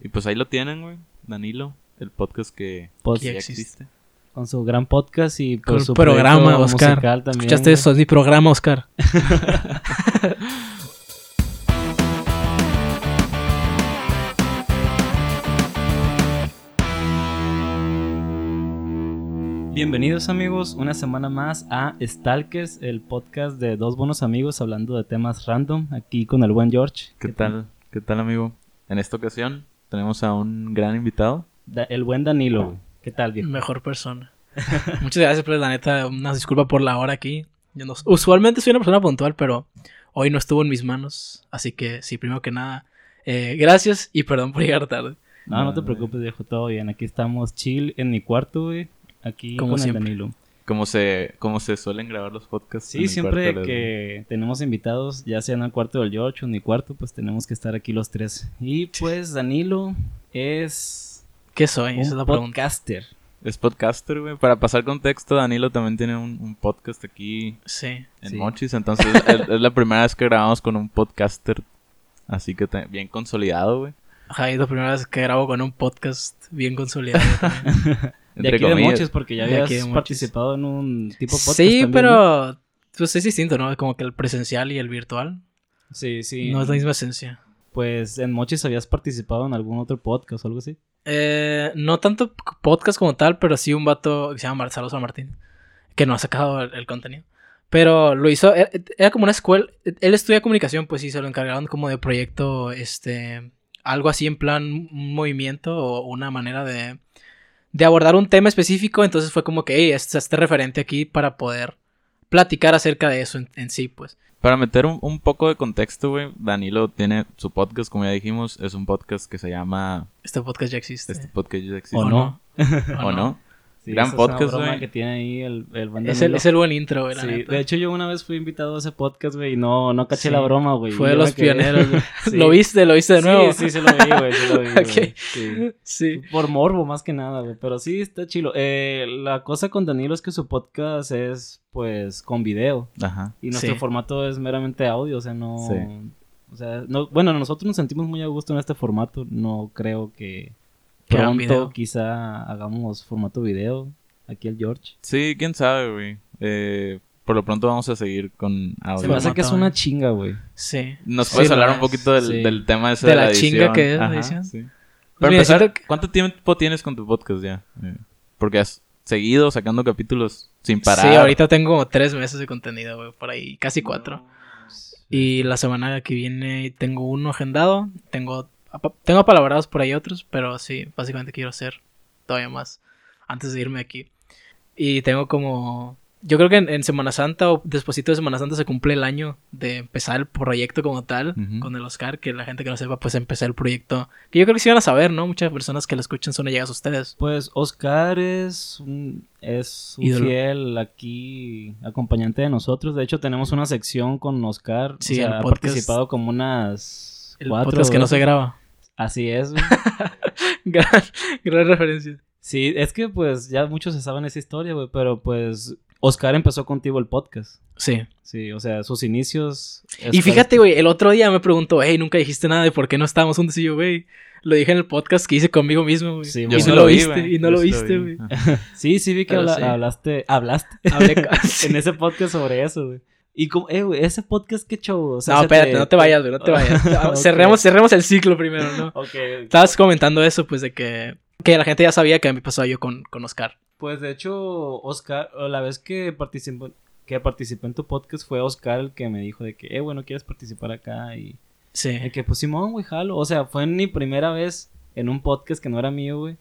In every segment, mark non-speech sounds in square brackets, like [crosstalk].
Y pues ahí lo tienen, güey. Danilo, el podcast que, Pod- que ya existe. existe. Con su gran podcast y Con por el su programa, Oscar. musical también. ¿Escuchaste güey. eso? Es mi programa, Oscar. [laughs] Bienvenidos amigos, una semana más a Stalkers, el podcast de dos buenos amigos hablando de temas random, aquí con el buen George. ¿Qué tal? ¿Qué tal, amigo? En esta ocasión tenemos a un gran invitado. Da- el buen Danilo. ¿Qué tal, viejo? Mejor persona. [laughs] Muchas gracias, pero la neta, una disculpa por la hora aquí. Yo no- usualmente soy una persona puntual, pero hoy no estuvo en mis manos. Así que, sí, primero que nada, eh, gracias y perdón por llegar tarde. No, no te preocupes, viejo, todo bien. Aquí estamos chill en mi cuarto, güey. Aquí Como con siempre. el Danilo. Como se, como se suelen grabar los podcasts. Sí, siempre cuarto que tenemos invitados, ya sea en el cuarto del George o en mi cuarto, pues tenemos que estar aquí los tres. Y pues Danilo es ¿Qué soy? Esa es un la pregunta. podcaster. Es podcaster, güey. Para pasar contexto, Danilo también tiene un, un podcast aquí Sí. en Sí. Mochis. Entonces [laughs] es, es la primera vez que grabamos con un podcaster. Así que te- bien consolidado, güey. Ajá, es la primera vez que grabo con un podcast bien consolidado. [laughs] De aquí de comillas. Mochis, porque ya De habías de participado en un tipo podcast. sí, también, ¿no? pero pues es distinto, ¿no? Como que el presencial y el virtual. Sí, sí. No es la misma esencia. Pues en Mochis habías participado en algún otro podcast o algo así. Eh, no tanto podcast como tal, pero sí un vato que se llama Marcelo San Martín, que no ha sacado el, el contenido. Pero lo hizo, era, era como una escuela, él estudia comunicación, pues sí, se lo encargaron como de proyecto, este, algo así en plan un movimiento o una manera de, de abordar un tema específico, entonces fue como que, hey, este, este referente aquí para poder platicar acerca de eso en, en sí, pues. Para meter un, un poco de contexto, güey, Danilo tiene su podcast, como ya dijimos, es un podcast que se llama... Este podcast ya existe. Este podcast ya existe. ¿O [laughs] no? ¿O no? Sí, Gran es una podcast, broma güey. que tiene ahí el, el buen Es el, es el buen intro, güey, Sí, de hecho yo una vez fui invitado a ese podcast, güey, y no, no caché Sí. la broma, güey. Fue de los pioneros, güey. [laughs] Sí. ¿Lo viste? ¿Lo viste de nuevo? Sí, sí, sí lo vi, güey, sí lo vi, [laughs] güey. Ok. Sí. Sí. Por morbo, más que nada, güey. Pero sí, está chilo. Eh, la cosa con Danilo es que su podcast es, pues, con video. Ajá. Y nuestro Sí. formato es meramente audio, o sea, no... Sí. O sea, no, bueno, nosotros nos sentimos muy a gusto en este formato. No creo que pronto video. quizá hagamos formato video. Aquí el George. Sí, quién sabe, güey. Eh, por lo pronto vamos a seguir con audio. Se me hace que es una chinga, güey. Sí. ¿Nos puedes hablar un poquito del, Sí. del tema ese De de, la la chinga que es la edición. sí. Para Mira, empezar, que- ¿cuánto tiempo tienes con tu podcast ya? Eh, porque has seguido sacando capítulos sin parar. Sí, ahorita tengo como tres meses de contenido, güey, por ahí, casi cuatro. Y la semana que viene tengo uno agendado, tengo, tengo palabrados por ahí otros, pero sí, básicamente quiero hacer todavía más antes de irme aquí. Y tengo como, yo creo que en, en Semana Santa o despuesito de Semana Santa se cumple el año de empezar el proyecto como tal Ujú. con el Oscar, que la gente que no sepa, pues empecé el proyecto, que yo creo que sí van a saber, ¿no? Muchas personas que lo escuchan son allegadas a ustedes. Pues Oscar es un, es un Ídolo. fiel aquí acompañante de nosotros. De hecho, tenemos una sección con Oscar. Sí, o sea, ha participado como unas El cuatro podcast que no se graba. Así es. güey. [laughs] gran, gran referencia. sí, es que pues ya muchos se saben esa historia, güey. Pero pues Oscar empezó contigo el podcast. Sí. Sí, o sea, sus inicios. Y fíjate, güey, el otro día me preguntó, hey, nunca dijiste nada de por qué no estábamos juntos. Y yo, güey, lo dije en el podcast que hice conmigo mismo, güey. Sí, y no lo vi, viste, y no Yo lo viste, vi. güey. [laughs] Sí, sí vi que Pero habla- sí. hablaste, hablaste Hablé [laughs] en ese podcast sobre eso, güey. Y como, eh, güey, ese podcast qué show. O sea, no, espérate, no te vayas, güey, no te vayas. [laughs] Cerremos, cerremos el ciclo primero, ¿no? Ok. Estabas comentando eso, pues, de que, que la gente ya sabía que me pasó yo con, con Oscar. Pues de hecho, Oscar, la vez que participó, que participé en tu podcast fue Oscar el que me dijo de que, eh, bueno, ¿quieres participar acá? Y Sí. de que, pues Simón, güey, jalo. O sea, fue mi primera vez en un podcast que no era mío, güey.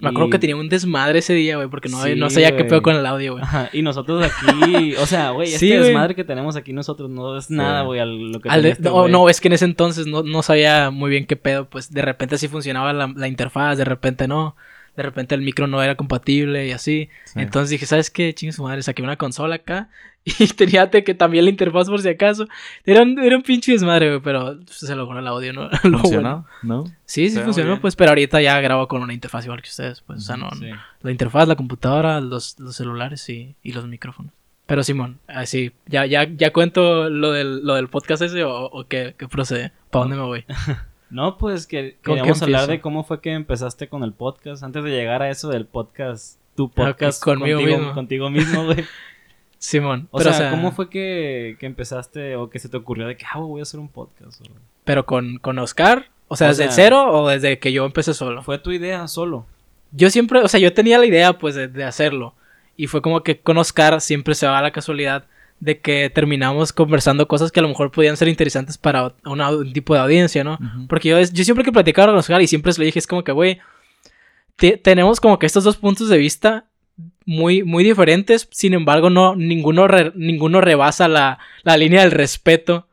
Me acuerdo Y- que tenía un desmadre ese día, güey, porque no, Sí, no sabía qué pedo con el audio, güey. Y nosotros aquí, o sea, güey, [laughs] este Sí, güey. desmadre que tenemos aquí nosotros no es nada, güey, a lo que Al de- este no, es que en ese entonces no, no sabía muy bien qué pedo, pues de repente sí funcionaba la, la interfaz, de repente no, de repente el micro no era compatible y así. Sí. Entonces dije, ¿sabes qué? Chingue su madre, saqué una consola acá [laughs] y tenía que también la interfaz por si acaso. Era un, era un pinche desmadre, güey, pero se logró el audio, ¿no? [laughs] Lo ¿Funcionó? bueno. ¿No? Sí, sí funcionó, bien. pues, pero ahorita ya grabo con una interfaz igual que ustedes, pues, o sea, no, Sí. la interfaz, la computadora, los, los celulares y, y los micrófonos. Pero Simón, así, ya, ya, ya cuento lo del, lo del podcast ese o, o qué, qué procede, ¿para dónde me voy? [laughs] No, pues que ¿Con qué queríamos hablar de cómo fue que empezaste con el podcast. Antes de llegar a eso del podcast, tu Ok, podcast conmigo contigo, mismo. [laughs] contigo mismo, güey. Simón. O, pero, sea, ¿cómo fue que, que empezaste o que se te ocurrió de que, ah, voy a hacer un podcast? O- Pero con, con Oscar, o sea, O desde sea- cero o desde que yo empecé solo. Fue tu idea solo. Yo siempre, o sea, yo tenía la idea pues de, de hacerlo. Y fue como que con Oscar siempre se va la casualidad de que terminamos conversando cosas que a lo mejor podían ser interesantes para una- un tipo de audiencia, ¿no? Ujú. Porque yo, yo siempre que platicaba con Oscar y siempre se le dije, es como que, güey, te- tenemos como que estos dos puntos de vista muy, muy diferentes, sin embargo, no, ninguno, re- ninguno rebasa la, la línea del respeto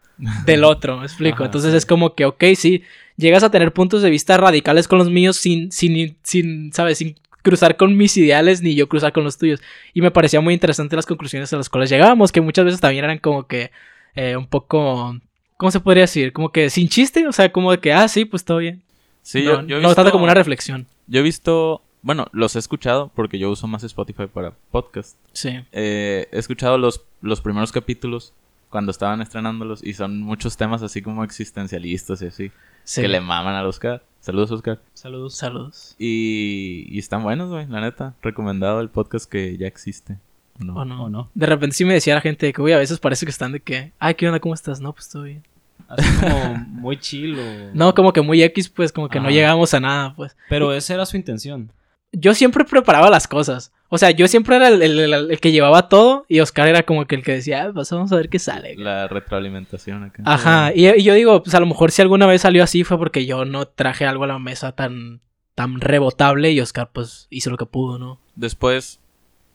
del [laughs] otro, ¿me explico? Ajá, Entonces sí. es como que, ok, sí, llegas a tener puntos de vista radicales con los míos sin, sin, sin, ¿sabes? Sin cruzar con mis ideales ni yo cruzar con los tuyos. Y me parecía muy interesante las conclusiones a las cuales llegábamos, que muchas veces también eran como que eh, un poco, ¿cómo se podría decir? Como que sin chiste, o sea, como de que, ah, sí, pues todo bien. Sí, no, yo, yo he no tanto como una reflexión. Yo he visto, bueno, los he escuchado porque yo uso más Spotify para podcast. Sí. Eh, he escuchado los, los primeros capítulos cuando estaban estrenándolos y son muchos temas así como existencialistas y así, sí. que le maman al Oscar. Saludos, Oscar. Saludos. Saludos. Y, y están buenos, güey, la neta. Recomendado el podcast que ya existe. ¿O no? ¿O no? ¿O no? De repente sí me decía la gente que, güey, a veces parece que están de que, ay, ¿qué onda? ¿Cómo estás? No, pues todo bien. Así como muy chill o- [laughs] No, como que muy X, pues como que no llegamos a nada, pues. Pero esa era su intención. Yo siempre preparaba las cosas. O sea, yo siempre era el, el- que llevaba todo y Oscar era como que el que decía, ah, pues vamos a ver qué sale. güey". La retroalimentación acá. Ajá, y, y yo digo, pues a lo mejor si alguna vez salió así fue porque yo no traje algo a la mesa tan, tan rebotable y Oscar pues hizo lo que pudo, ¿no? Después,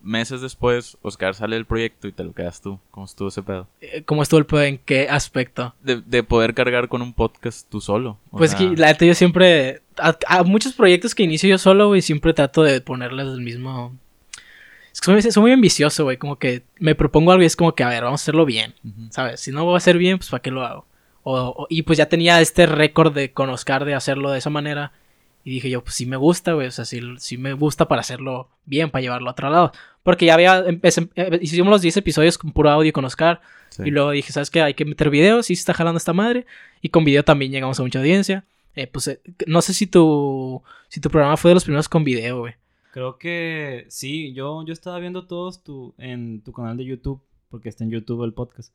meses después, Oscar sale del proyecto y te lo quedas tú. ¿Cómo estuvo ese pedo? Eh, ¿Cómo estuvo el pedo? ¿En qué aspecto? De, de poder cargar con un podcast tú solo. Pues que la neta yo siempre, a, a muchos proyectos que inicio yo solo, güey, siempre trato de ponerles el mismo... Es que soy, soy muy ambicioso, güey, como que me propongo algo y es como que, a ver, vamos a hacerlo bien. ¿sabes? Si no va a ser bien, pues ¿para qué lo hago? O, o- y pues ya tenía este récord de con Oscar de hacerlo de esa manera. Y dije yo, pues sí me gusta, güey. O sea, sí, sí me gusta para hacerlo bien, para llevarlo a otro lado. Porque ya había, empecé- eh, hicimos los 10 episodios con puro audio con Oscar. Sí. Y luego dije, ¿sabes qué? Hay que meter videos. Y se está jalando esta madre. Y con video también llegamos a mucha audiencia. Eh, pues eh, no sé si tu, si tu programa fue de los primeros con video, güey. Creo que sí, yo, yo estaba viendo todos tu, en tu canal de YouTube, porque está en YouTube el podcast.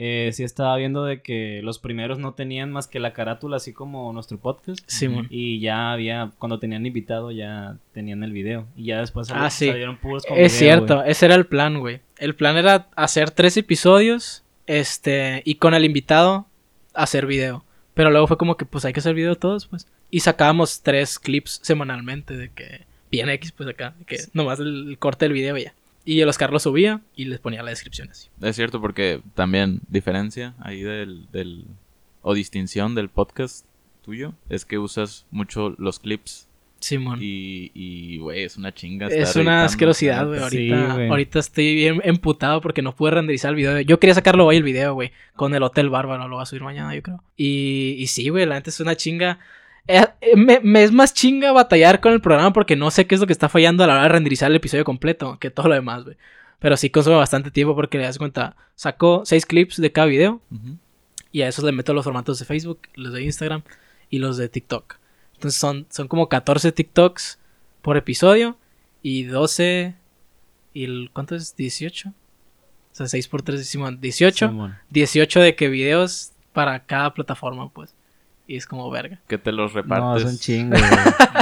Eh, sí estaba viendo de que los primeros no tenían más que la carátula, así como nuestro podcast. Simón. Y ya había, cuando tenían invitado, ya tenían el video. Y ya después Ah, sali- sí. salieron puros con Es video, cierto, ese era el plan, güey. El plan era hacer tres episodios, este, y con el invitado hacer video. Pero luego fue como que, pues hay que hacer video todos, pues. Y sacábamos tres clips semanalmente de que, bien X, pues acá, de que nomás el, el corte del video y ya. Y el Oscar lo subía y les ponía la descripción así. Es cierto porque también diferencia ahí del, del o distinción del podcast tuyo es que usas mucho los clips Simón. y y güey es una chinga. Es una asquerosidad, güey. Sí, Ahorita, ahorita estoy bien emputado porque no pude renderizar el video. Yo quería sacarlo hoy el video, güey. Con el Hotel Bárbaro. Lo voy a subir mañana, yo creo. Y, y sí, güey. La neta es una chinga. Eh, eh, me, me es más chinga batallar con el programa porque no sé qué es lo que está fallando a la hora de renderizar el episodio completo que todo lo demás, güey. Pero sí consume bastante tiempo porque le das cuenta. Saco seis clips de cada video y a esos le meto los formatos de Facebook, los de Instagram y los de TikTok. Entonces son, son como 14 TikToks por episodio y 12 y el ¿cuánto es? 18. O sea, 6 por 3 decimos 18. Simón. 18 de que videos para cada plataforma, pues. Y es como verga. Que te los No, repartes. es un chingo, [laughs] güey.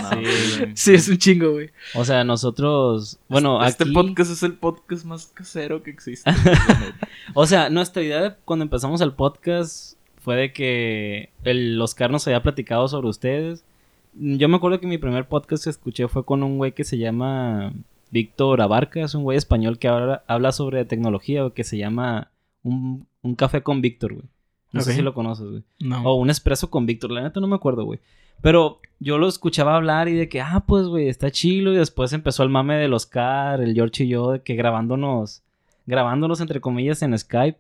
No, Sí. güey. Sí, es un chingo, güey. O sea, nosotros, bueno, este aquí, podcast es el podcast más casero que existe. [laughs] o sea, nuestra idea de cuando empezamos el podcast fue de que el Oscar nos había platicado sobre ustedes. Yo me acuerdo que mi primer podcast que escuché fue con un güey que se llama Víctor Abarca, es un güey español que habla, habla sobre tecnología, que se llama un, un café con Víctor, güey. No sé si lo conoces, güey. No. O un expreso con Víctor, la neta no me acuerdo, güey. Pero yo lo escuchaba hablar y de que, ah, pues, güey, está chilo. Y después empezó el mame del Oscar, el George y yo, de que grabándonos, grabándonos entre comillas en Skype.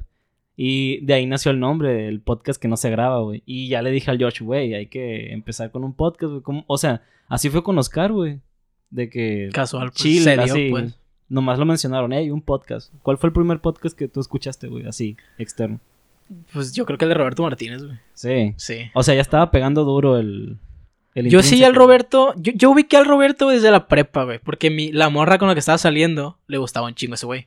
Y de ahí nació el nombre del podcast que no se graba, güey. Y ya le dije al George, güey, hay que empezar con un podcast, güey. O sea, así fue con Oscar, güey. De que Casual, pues. chill, se dio, así. pues. Nomás lo mencionaron, hey, un podcast. ¿Cuál fue el primer podcast que tú escuchaste, güey? Así, externo. Pues yo creo que el de Roberto Martínez, güey. Sí. Sí. O sea, ya estaba pegando duro el. el Yo sí al Roberto, yo, yo ubiqué al Roberto desde la prepa, güey. Porque mi, la morra con la que estaba saliendo le gustaba un chingo ese güey.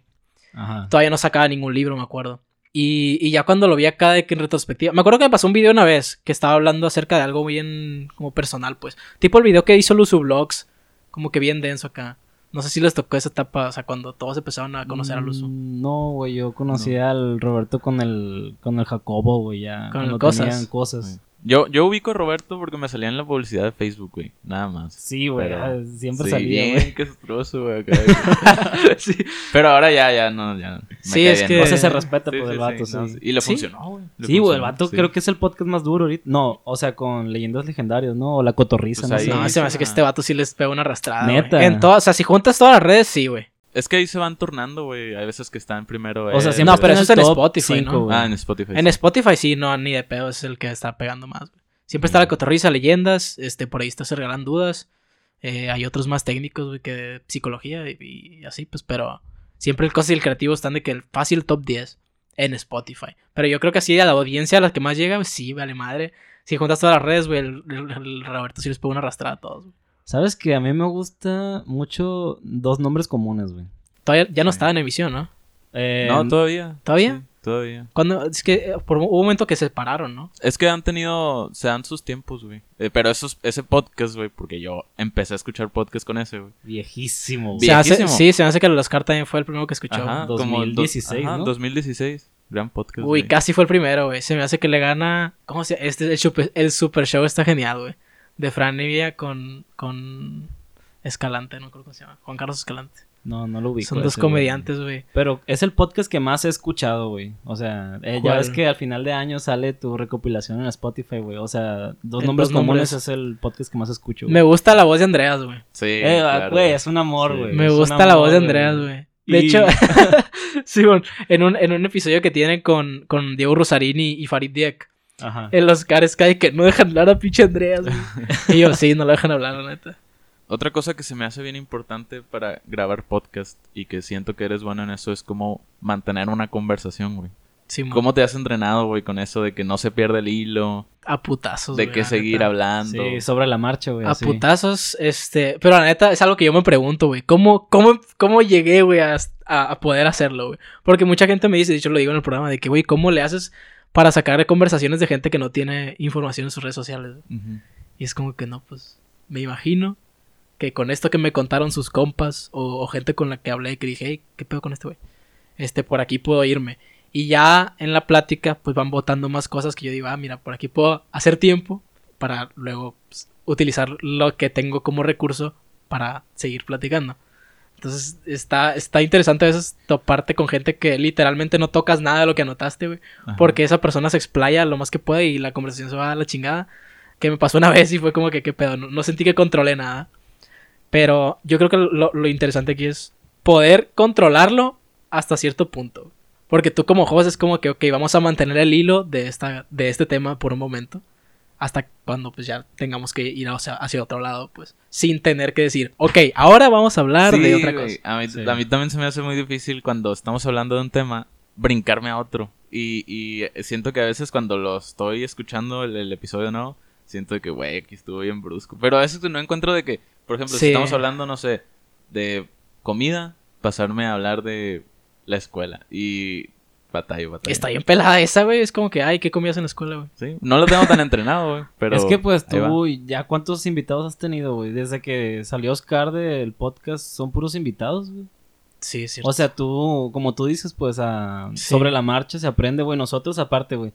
Ajá. Todavía no sacaba ningún libro, me acuerdo. Y, y ya cuando lo vi acá de que en retrospectiva. Me acuerdo que me pasó un video una vez que estaba hablando acerca de algo bien como personal, pues. Tipo el video que hizo Luzu Vlogs. Como que bien denso acá. No sé si les tocó esa etapa, o sea, cuando todos empezaron a conocer a Luzu. Mm, No, güey, yo conocí al Roberto con el con el Jacobo, güey, ya. Con el Cosas. tenían cosas. Yo, yo ubico a Roberto porque me salía en la publicidad de Facebook, güey. Nada más. Sí, güey, Pero- ah, siempre sí, salía, bien güey. castroso, güey. acá. [laughs] Sí. Pero ahora ya, ya, no, ya. me Sí, es bien, que-. O sea, se respeta Sí, por sí, el vato, sí, sí. no, Y le Sí. funcionó, güey. Le Sí, güey, el vato sí. creo que es el podcast más duro ahorita. No, o sea, con leyendas legendarias, ¿no? O la cotorriza, Pues no ahí-. No, se me hace que este vato sí les pega una arrastrada. güey. Neta. En todas, o sea, si juntas todas las redes, sí, güey. Es que ahí se van turnando, güey. Hay veces que están primero. O sea, siempre No, pero está eso es el en Spotify, cinco, ¿no? Ah, en Spotify. En sí. Spotify sí, no, ni de pedo, es el que está pegando más, güey. Siempre está la cotorriza, leyendas, este, por ahí está Se Regalan Dudas. Eh, hay otros más técnicos, güey, que de psicología y, y así, pues, pero siempre el cosas y el creativo están de que el fácil top 10 en Spotify. Pero yo creo que así a la audiencia a la que más llega, pues, sí, vale madre. Si juntas todas las redes, güey, el, el- el Roberto sí les pega una arrastrada a todos. güey. ¿Sabes que a mí me gusta mucho dos nombres comunes, güey? Todavía ya no Sí. estaba en emisión, ¿no? Eh, No, todavía. ¿Todavía? Sí, todavía. Cuando, es que eh, por un hubo un momento que se separaron, ¿no? Es que han tenido, se dan sus tiempos, güey. Eh, pero esos, ese podcast, güey, porque yo empecé a escuchar podcast con ese, güey. Viejísimo, güey. Se hace, Viejísimo. sí, se me hace que los Oscar también fue el primero que escuchó. Ajá, dos- como el do- 2016, ajá, ¿no? 2016. Gran podcast. Uy, casi fue el primero, güey. Se me hace que le gana. ¿Cómo se llama? Este, el, super, el Super Show está genial, güey. De Fran Evia con, con Escalante, no creo cómo se llama. Juan Carlos Escalante. No, no lo ubico. Son dos ese, comediantes, güey. Pero es el podcast que más he escuchado, güey. O sea, eh, ya ves que al final de año sale tu recopilación en Spotify, güey. O sea, dos Eh, nombres dos nombres. comunes es el podcast que más escucho. Me gusta la voz de Andreas, güey. Sí, Eh, ah, claro. güey, es un amor, Sí. güey. Me es gusta la voz de Andreas, güey. De Y- hecho, [laughs] [laughs] sí, bueno, en un, en un episodio que tienen con, con Diego Rosarini y Farid Diek, Ajá. en los cares cae que no dejan hablar a pinche Andreas, güey. [laughs] y yo, sí, no lo dejan hablar, la neta. Otra cosa que se me hace bien importante para grabar podcast y que siento que eres bueno en eso es como mantener una conversación, güey. Sí, mo- ¿Cómo te has entrenado, güey, con eso de que no se pierde el hilo, a putazos, de güey, que seguir neta. hablando? Sí, sobre la marcha, güey. A así. putazos, este. Pero la neta, es algo que yo me pregunto, güey. ¿Cómo, cómo, cómo llegué, güey, a, a- a poder hacerlo, güey? Porque mucha gente me dice, de hecho lo digo en el programa, de que, güey, ¿cómo le haces para sacar conversaciones de gente que no tiene información en sus redes sociales? Y es como que no, pues. Me imagino que con esto que me contaron sus compas o, o gente con la que hablé, que dije, hey, ¿qué pedo con este güey? Este, por aquí puedo irme. Y ya en la plática, pues van botando más cosas que yo digo, ah, mira, por aquí puedo hacer tiempo para luego pues, utilizar lo que tengo como recurso para seguir platicando. Entonces está, está interesante a veces toparte con gente que literalmente no tocas nada de lo que anotaste, güey. Ajá. Porque esa persona se explaya lo más que puede y la conversación se va a la chingada. Que me pasó una [laughs] vez y fue como que qué pedo. No, no sentí que controlé nada. Pero yo creo que lo, lo interesante aquí es poder controlarlo hasta cierto punto. Porque tú como host es como que, ok, vamos a mantener el hilo de, esta, de este tema por un momento. Hasta cuando pues ya tengamos que ir hacia, hacia otro lado, pues. Sin tener que decir, ok, ahora vamos a hablar de otra cosa. A mí, Sí. a mí también se me hace muy difícil cuando estamos hablando de un tema brincarme a otro. Y, y siento que a veces cuando lo estoy escuchando el, el episodio nuevo, siento que, güey, aquí estuvo bien brusco. Pero a veces no encuentro de que, por ejemplo, Sí. si estamos hablando, no sé, de comida, pasarme a hablar de la escuela. Y batalla, batalla. Está bien pelada esa, güey. Es como que, ay, ¿qué comías en la escuela, güey? Sí, no lo tengo tan entrenado, güey. [laughs] Pero es que pues tú, ya cuántos invitados has tenido, güey. Desde que salió Oscar del podcast, son puros invitados, güey. Sí, es cierto. O sea, tú, como tú dices, pues a- Sí. sobre la marcha se aprende, güey. Nosotros, aparte, güey.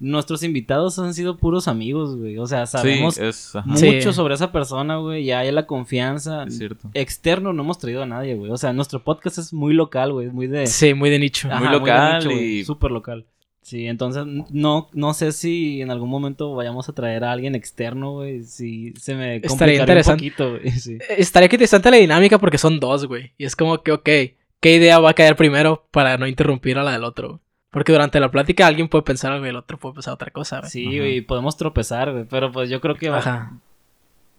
Nuestros invitados han sido puros amigos, güey. O sea, sabemos Sí, es, ajá, mucho Sí. sobre esa persona, güey. Ya hay la confianza. es cierto. Externo no hemos traído a nadie, güey. O sea, nuestro podcast es muy local, güey. Muy de... sí, muy de nicho. Muy local güey, y- Súper local. Sí, entonces no, no sé si en algún momento vayamos a traer a alguien externo, güey. Si se me Estaría complicaría un poquito, güey. [laughs] Sí. Estaría interesante la dinámica porque son dos, güey. Y es como que, ok, ¿qué idea va a caer primero para no interrumpir a la del otro? Porque durante la plática alguien puede pensar algo y el otro puede pensar otra cosa, güey. Sí, Ajá. güey, podemos tropezar, güey. Pero pues yo creo que va- Ajá.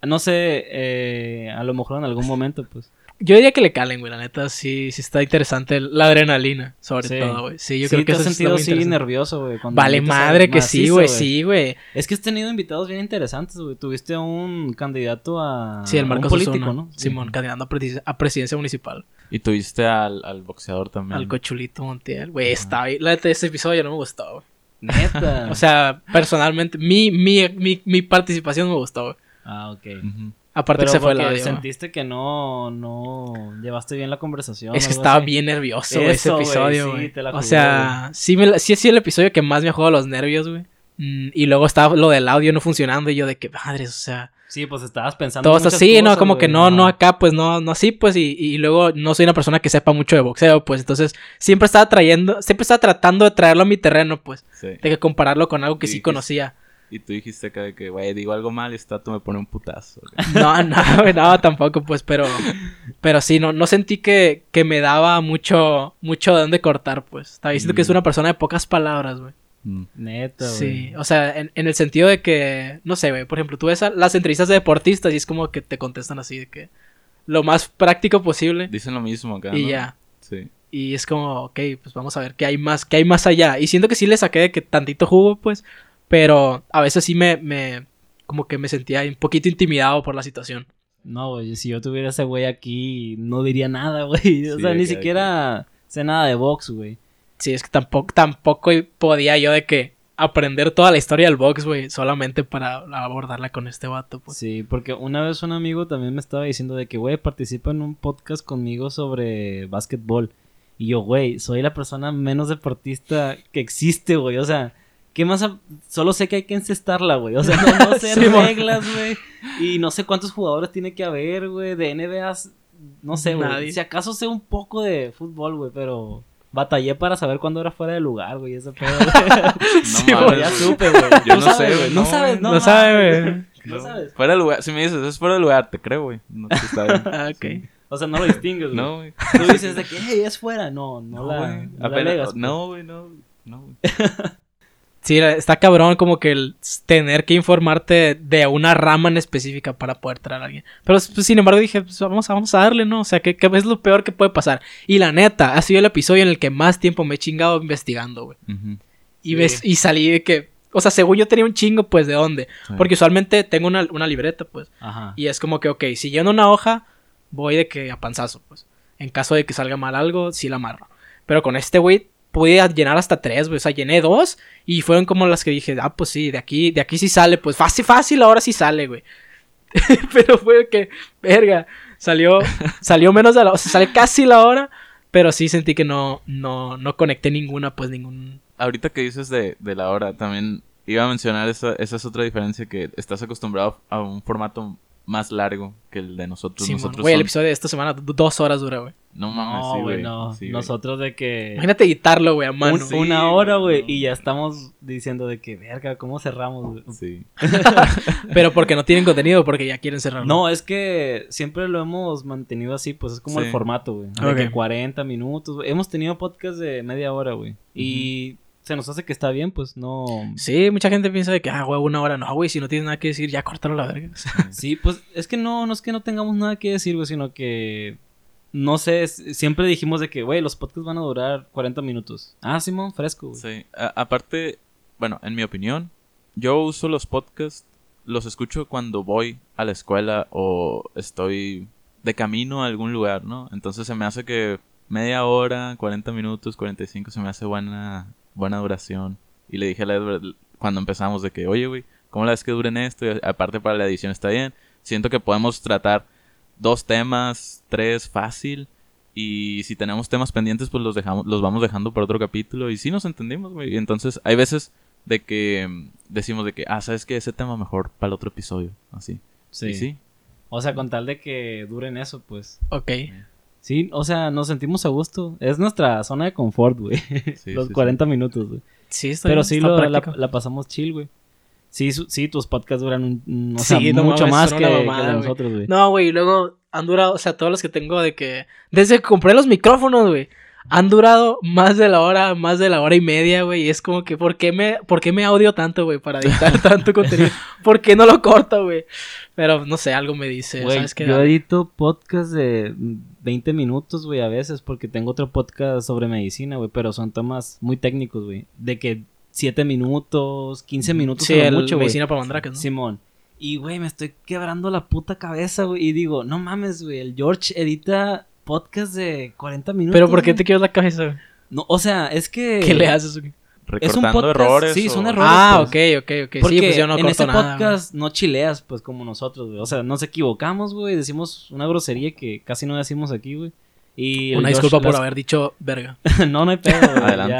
No sé, eh, a lo mejor en algún momento, pues. Yo diría que le calen, güey, la neta, sí, sí está interesante la adrenalina, sobre Sí. todo, güey. Sí, yo Sí, creo que te has eso sentido muy así nervioso, güey. Vale madre que sí, güey, sí, güey. Es que has tenido invitados bien interesantes, güey. Tuviste a un candidato a. Sí, el Marcos un político, Osuna, ¿no? Sí. Simón, candidato a, presi- a presidencia municipal. Y tuviste al, al boxeador también. Al cochulito Montiel. Güey, está bien. La neta, ese episodio no me gustó, güey. Neta. [laughs] O sea, personalmente, mi, mi, mi, mi participación me gustó, güey. Ah, ok. Ujú. Aparte Pero que se fue audio. sentiste que no, no llevaste bien la conversación. Es que estaba así. bien nervioso, ese Eso, güey, episodio, sí, te la o jugó, sea, sí, me, la- sí ha sido el episodio que más me ha jugado los nervios, güey. Mm, y luego estaba lo del audio no funcionando y yo de que, madres, o sea... Sí, pues estabas pensando. Todo muchas así, no, como que no, no acá, pues no, no así, pues, y, y luego no soy una persona que sepa mucho de boxeo, pues, entonces siempre estaba trayendo, siempre estaba tratando de traerlo a mi terreno, pues, Sí. de que compararlo con algo que Sí, sí que- conocía. Y tú dijiste acá de que, güey, digo algo mal y esta tú me pone un putazo. güey. [laughs] No, no, güey, no, tampoco, pues, pero, pero sí, no, no sentí que, que me daba mucho, mucho de dónde cortar, pues, estaba diciendo que es Mm. una persona de pocas palabras, güey. Mm. Neta, güey. Sí, o sea, en, en el sentido de que, no sé, güey, por ejemplo, tú ves a las entrevistas de deportistas y es como que te contestan así de que lo más práctico posible Dicen lo mismo acá. y ¿no? ya. Sí. Y es como, ok, pues vamos a ver qué hay más, qué hay más allá. Y siento que sí le saqué de que tantito jugo, pues, pero a veces sí me, me, como que me sentía un poquito intimidado por la situación. No, güey, si yo tuviera ese güey aquí, no diría nada, [laughs] güey. O Sí, sea, ni siquiera sé nada de box, güey. Sí, es que tampoco, tampoco podía yo de que aprender toda la historia del box, güey, solamente para abordarla con este vato, pues. Sí, porque una vez un amigo también me estaba diciendo de que, güey, participa en un podcast conmigo sobre básquetbol. Y yo, güey, soy la persona menos deportista que existe, güey. O sea, ¿qué más? a- Solo sé que hay que encestarla, güey. O sea, no, no sé [laughs] Sí, reglas, güey. Y no sé cuántos jugadores tiene que haber, güey. De NBA, no sé, güey. Si acaso sé un poco de fútbol, güey, pero... Batallé para saber cuándo era fuera de lugar, güey, ese pedo, güey. [laughs] No [laughs] Sí, mames, ya supe, güey. Yo no sabes, sé, güey. No sabes, no No sabe, mames. güey. No No. sabes. Fuera de lugar. Si me dices, es fuera de lugar, te creo, güey. No, sí está bien. Ah, ok. O sea, no lo distingues, güey. No, güey. Tú dices de que, hey, es fuera. No, no, No, la, güey. no la Apenas- alegas, pues. No, güey, no. No, güey. Sí, está cabrón como que el tener que informarte de una rama en específica para poder traer a alguien. Pero pues, sin embargo dije, pues, vamos, a, vamos a darle, ¿no? O sea, ¿qué, qué es lo peor que puede pasar? Y la neta, ha sido el episodio en el que más tiempo me he chingado investigando, güey. Y, Sí. ves, y salí de que, o sea, según yo tenía un chingo, pues, ¿de dónde? Sí. Porque usualmente tengo una, una libreta, pues. Ajá. Y es como que, ok, si lleno una hoja, voy de que a panzazo, pues. En caso de que salga mal algo, sí la amarro. Pero con este güey pude llenar hasta tres, güey. O sea, llené dos y fueron como las que dije, ah, pues sí, de aquí, de aquí sí sale, pues fácil, fácil, ahora sí sale, güey. [laughs] pero fue que, verga, salió, [laughs] salió menos de la, o sea, sale casi la hora, pero sí sentí que no, no, no conecté ninguna, pues ningún. Ahorita que dices de, de la hora, también iba a mencionar esa, esa es otra diferencia que estás acostumbrado a un formato más largo que el de nosotros. Sí, nosotros güey, el episodio de esta semana, dos horas dura, güey. No mames, No, sí, güey, no. Sí. Nosotros de que... Imagínate editarlo, güey, a mano. un- sí, una hora, güey, no. y ya estamos diciendo de que, verga, ¿cómo cerramos, güey? Sí. [laughs] Pero porque no tienen contenido, porque ya quieren cerrarlo. No, es que siempre lo hemos mantenido así, pues es como Sí. el formato, güey. De que 40 minutos. Hemos tenido podcast de media hora, güey. Y se nos hace que está bien, pues no... Sí, mucha gente piensa de que, ah, güey, una hora. No, güey, si no tienes nada que decir, ya córtalo a la verga. [laughs] Sí, pues es que no, no es que no tengamos nada que decir, güey, sino que... No sé, siempre dijimos de que, güey, los podcasts van a durar 40 minutos. Ah, Simón, fresco, güey. Sí. A- aparte, bueno, en mi opinión, yo uso los podcasts, los escucho cuando voy a la escuela o estoy de camino a algún lugar, ¿no? Entonces se me hace que media hora, 40 minutos, 45 se me hace buena, buena duración. Y le dije a la Edward cuando empezamos de que, oye, güey, ¿cómo la ves que duren esto? Y aparte para la edición está bien. Siento que podemos tratar dos temas, tres fácil. Y si tenemos temas pendientes, pues los dejamos, los vamos dejando para otro capítulo. Y sí nos entendimos, güey. Y entonces hay veces de que mm, decimos de que, ah, sabes que ese tema mejor para el otro episodio. Así. Sí. Y sí. O sea, con tal de que duren eso, pues. Ok. Sí, o sea, nos sentimos a gusto. Es nuestra zona de confort, güey. Sí, [laughs] Los sí, 40 minutos, güey. Sí, está Pero bien, sí está lo, la, pasamos chill, güey. Sí, su- sí, tus podcasts duran un, un- o sea, Sí, no mucho mames, más que, de nosotros, güey. No, güey, y luego han durado, o sea, todos los que tengo de que. Desde que compré los micrófonos, güey. han durado más de la hora, más de la hora y media, güey. Y es como que, ¿por qué me, por qué me audio tanto, güey, para editar [laughs] tanto contenido? ¿Por qué no lo corto, güey? Pero no sé, algo me dice. ¿Sabes qué? yo edito podcast de 20 minutos, güey, a veces, porque tengo otro podcast sobre medicina, güey, pero son temas muy técnicos, güey. De que 7 minutos, 15 minutos, Sí, el mucho, medicina para mandrakas, ¿no? Simón. Y, güey, me estoy quebrando la puta cabeza, güey. Y digo, no mames, güey, el George edita podcast de 40 minutos. Pero ¿por qué te quiebras la cabeza, güey? No, o sea, es que... ¿Qué le haces, güey? Es un Recortando podcast- errores. sí, o- son errores. Ah, pues. ok, ok, ok. Porque Sí, pues yo no en ese nada. güey. podcast no chileas, pues, como nosotros, güey. O sea, nos equivocamos, güey. Decimos una grosería que casi no decimos aquí, güey. Y Una disculpa por las- haber dicho verga. [laughs] no, no hay pedo, güey. Adelante.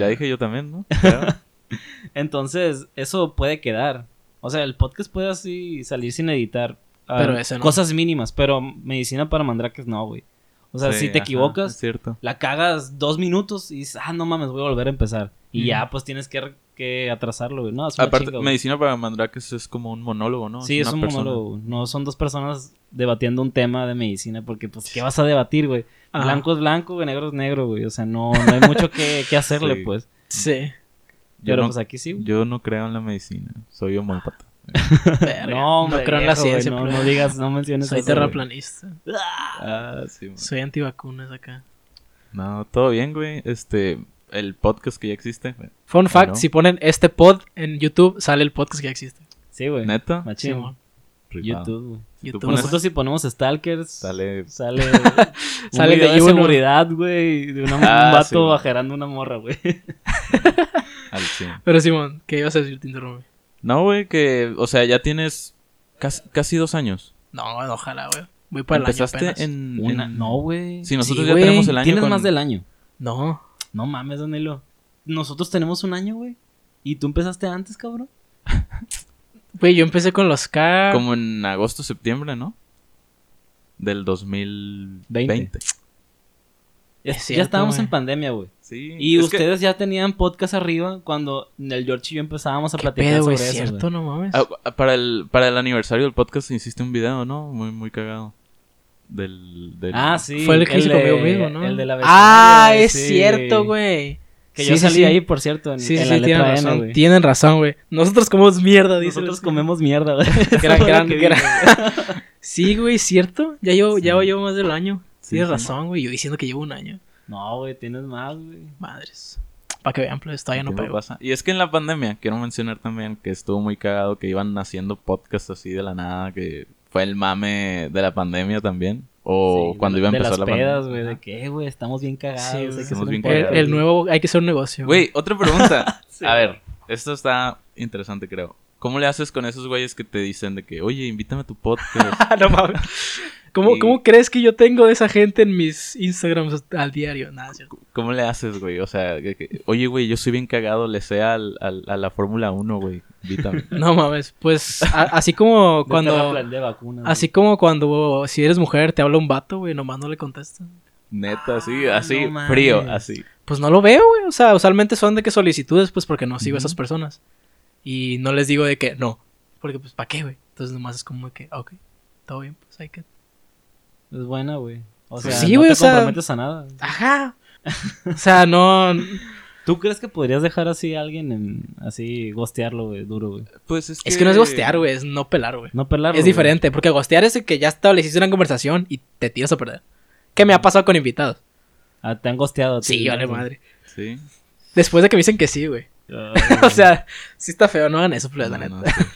ya. dije yo también, ¿no? [laughs] Entonces, eso puede quedar. O sea, el podcast puede así salir sin editar. Ah, Pero ese no. Cosas mínimas, pero medicina para mandrakes no, güey. O sea, Sí, si te ajá, equivocas, Es cierto. la cagas dos minutos y dices, ah, no mames, voy a volver a empezar. Y ya, pues tienes que, que atrasarlo, güey. No, es una Aparte, chinga, güey. medicina para mandrakes es como un monólogo, ¿no? Sí, es un persona. monólogo. No son dos personas debatiendo un tema de medicina, porque, pues, ¿qué vas a debatir, güey? Ajá. Blanco es blanco, güey, negro es negro, güey. O sea, no, no hay mucho que, que hacerle, [laughs] Sí. pues. Sí. Yo Pero, no- pues, aquí sí, güey. Yo no creo en la medicina. Soy homópata. No, hombre, creo en la ciencia. no, no digas, no menciones Soy eso, terraplanista. Ah, sí, man. Soy antivacunas acá. No, todo bien, güey. Este, el podcast que ya existe. Fun fact, ¿no? si ponen este pod en YouTube, sale el podcast que ya existe. Sí, güey. ¿Neta? Machín. YouTube, YouTube. pones- Nosotros si ponemos Stalkers, Sale- sale, [laughs] Sale sale de de seguridad, güey, de una- un Ah, vato sí, una morra, güey. al 100. Pero Simón, ¿qué ibas a decir? Te interrumpí. No, güey, que, o sea, ya tienes casi, casi dos años. No, ojalá, güey. Voy para el Empezaste año apenas. en, en... No, güey. Si nosotros ya tenemos el año. Tienes más del año. No. No mames, Danilo. Nosotros tenemos un año, güey. ¿Y tú empezaste antes, cabrón? [laughs] Güey, yo empecé con los K. Como en agosto, septiembre, ¿no? Del 2020. 20. Es ya cierto, estábamos en pandemia, güey. Sí. Y es que- ustedes ya tenían podcast arriba cuando el George y yo empezábamos a ¿Qué platicar pedo, sobre eso, ¿Cierto? güey. No mames. ah, ah, para, el, para el aniversario del podcast hiciste un video, ¿no? Muy, muy cagado. Del, del... Ah, sí. Fue el que hice de- conmigo mismo, ¿no? El de la Ah, es sí. cierto, güey. Que Sí, yo salí sí. ahí, por cierto, en, Sí, en sí, la tienen letra N, razón. güey. Tienen razón, güey. Nosotros comemos mierda, dice. Nosotros comemos mierda, güey. [laughs] Gran- [laughs] gran- gran-. [laughs] Sí, güey, ¿cierto? Ya llevo, Sí. ya llevo más del año. Sí, Tienes sí. razón, güey. Yo diciendo que llevo un año. No, güey, tienes más, güey. Madres. Para que vean, pues todavía no ¿Qué pego. pasa? Y es que en la pandemia, quiero mencionar también que estuvo muy cagado que iban haciendo podcasts así de la nada, que fue el mame de la pandemia también. O Sí, cuando de- iba a de empezar las la pedas, pandemia. güey, de Ajá. que, güey, estamos bien cagados. Sí, hay que bien El, cagados. podcast, el nuevo, hay que hacer un negocio. Güey, otra pregunta. [laughs] Sí. A ver, esto está interesante, creo. ¿Cómo le haces con esos güeyes que te dicen de que, oye, invítame a tu podcast? [laughs] no mames. ¿Cómo, Y- ¿Cómo crees que yo tengo de esa gente en mis Instagrams al diario? Nada. ¿Cómo le haces, güey? O sea, que- que, oye, güey, yo soy bien cagado, le sé al, al- a la Fórmula 1, güey. [laughs] No mames. Pues a- así como [laughs] cuando. vacunas, Así como cuando si eres mujer te habla un vato, güey, nomás no le contestas. Neta, así, Ah, así, no mames. frío, así. Pues no lo veo, güey. O sea, usualmente son de que solicitudes, pues porque no sigo a esas personas. Y no les digo de que no. Porque pues, ¿para qué, güey? Entonces nomás es como de que, ok, todo bien, pues hay que. Es buena, güey. O sea, Pues Sí, no te o sea- comprometes a nada. Ajá. [laughs] o sea, no. ¿Tú crees que podrías dejar así a alguien en, así, gostearlo, güey, duro, güey? Pues es que... Es que no es gostear, güey, es no pelar, güey. No pelarlo, Es diferente, porque gostear es el que ya estableciste una conversación y te tiras a perder. ¿Qué me ha pasado con invitados? Ah, te han gosteado. Sí, vale madre. Sí. Después de que me dicen que sí, güey. [laughs] O sea, sí está feo, no hagan eso, pues, la No, neta. no, sí.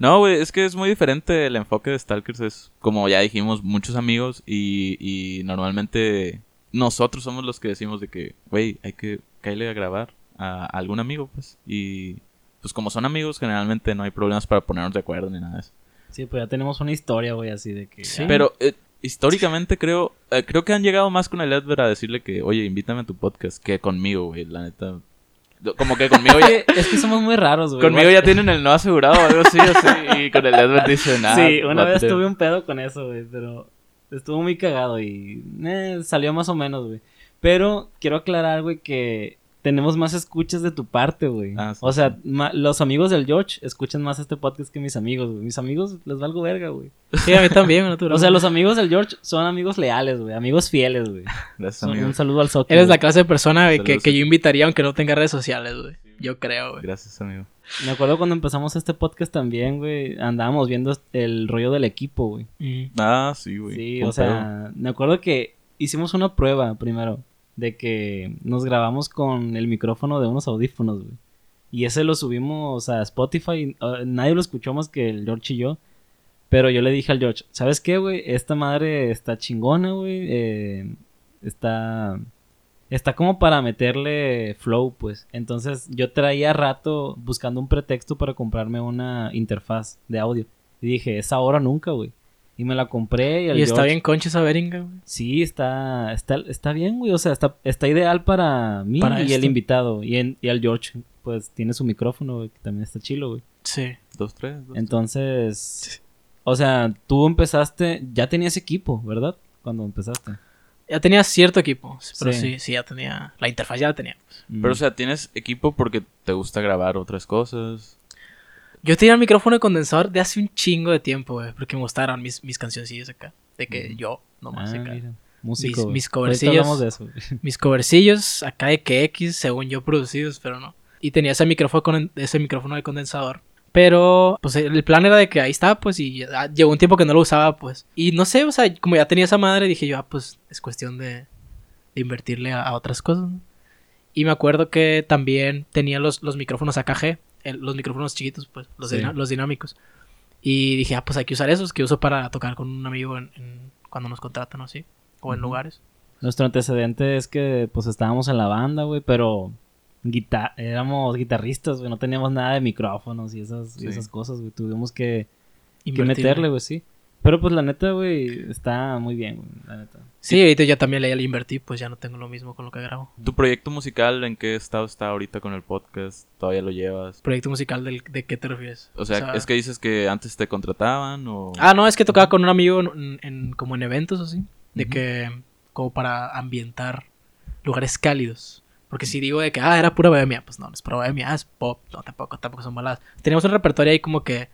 No, güey, es que es muy diferente el enfoque de Stalkers. Es, como ya dijimos, muchos amigos y, y normalmente nosotros somos los que decimos de que, güey, hay que caerle a grabar a algún amigo, pues. Y pues como son amigos, generalmente no hay problemas para ponernos de acuerdo ni nada de eso. Sí, pues ya tenemos una historia, güey, así de que... Sí. Pero eh, históricamente creo, eh, creo que han llegado más con el Edward a decirle que, oye, invítame a tu podcast que conmigo, güey, la neta. Como que conmigo ya, [laughs] es que somos muy raros, güey. conmigo ya tienen el no asegurado o algo así, así. Y con el Edward dice nada. Sí, una vez tuve un pedo con eso, güey, pero estuvo muy cagado y eh, salió más o menos, güey. Pero quiero aclarar, güey, que tenemos más escuchas de tu parte, güey. Ah, sí, o sea, ma- los amigos del George escuchan más este podcast que mis amigos, güey. Mis amigos les valgo verga, güey. Sí, a mí también, [laughs] natural. O sea, los amigos del George son amigos leales, güey. Amigos fieles, güey. [laughs] Gracias. Un saludo al Soki. Eres la clase de persona que, que yo invitaría aunque no tenga redes sociales, güey. Yo creo, güey. Gracias, amigo. Me acuerdo cuando empezamos este podcast también, güey. Andábamos viendo el rollo del equipo, güey. Mm. Ah, sí, güey. Sí, o sea, me acuerdo que hicimos una prueba primero de que nos grabamos con el micrófono de unos audífonos, güey. Y ese lo subimos a Spotify. nadie lo escuchó más que el George y yo. Pero yo le dije al George, ¿sabes qué, güey? Esta madre está chingona, güey. eh, está... Está como para meterle flow, pues. Entonces yo traía rato buscando un pretexto para comprarme una interfaz de audio. Y dije, es ahora nunca, güey. Y me la compré y el Y está George- bien concha esa veringa, güey. Sí, está, está, está bien, güey. O sea, está, está ideal para mí Para y el invitado. Y, en, y el George, pues, tiene su micrófono, güey, que también está chilo, güey. Sí. Dos, tres. dos, tres. Entonces, o sea, tú empezaste, ya tenías equipo, ¿verdad? Cuando empezaste. Ya tenía cierto equipo, pero Sí. sí, sí, ya tenía. La interfaz ya la tenía. Mm. Pero, o sea, ¿tienes equipo porque te gusta grabar otras cosas? Yo tenía el micrófono de condensador de hace un chingo de tiempo, güey, porque me gustaron mis, mis cancioncillas acá. De que yo, nomás Ah, acá. mira, músico. mis Ahorita covercillos. hablamos de eso, güey. [laughs] Mis covercillos acá de que X, según yo, producidos, pero no. Y tenía ese micrófono, con, ese micrófono de condensador. Pero, pues el plan era de que ahí está, pues, y ya- llegó un tiempo que no lo usaba, pues. Y no sé, o sea, como ya tenía esa madre, dije yo, ah, pues, es cuestión de, de invertirle a, a otras cosas. ¿no? Y me acuerdo que también tenía los, los micrófonos AKG, el- los micrófonos chiquitos, pues, los, Sí. los dinámicos. Y dije, ah, pues hay que usar esos que uso para tocar con un amigo en, en- cuando nos contratan o así, o en Ujú. lugares. Nuestro antecedente es que, pues, estábamos en la banda, güey, pero guita- éramos guitarristas, güey, no teníamos nada de micrófonos y esas, y Sí. esas cosas, güey. Tuvimos que, que meterle, güey, sí. Pero, pues, la neta, güey, está muy bien, güey, la neta. Sí, ahorita ya también le le invertí, pues ya no tengo lo mismo con lo que grabo. ¿Tu proyecto musical en qué estado está ahorita con el podcast? ¿Todavía lo llevas? ¿Proyecto musical del, de qué te refieres? O sea, ¿es que dices que antes te contrataban o...? Ah, no, es que tocaba con un amigo en, en- como en eventos así. De que... Como para ambientar lugares cálidos. Porque si digo de que, ah, era pura bohemia, pues no, no es pura bohemia, es pop. No, tampoco, tampoco son baladas. Teníamos un repertorio ahí como que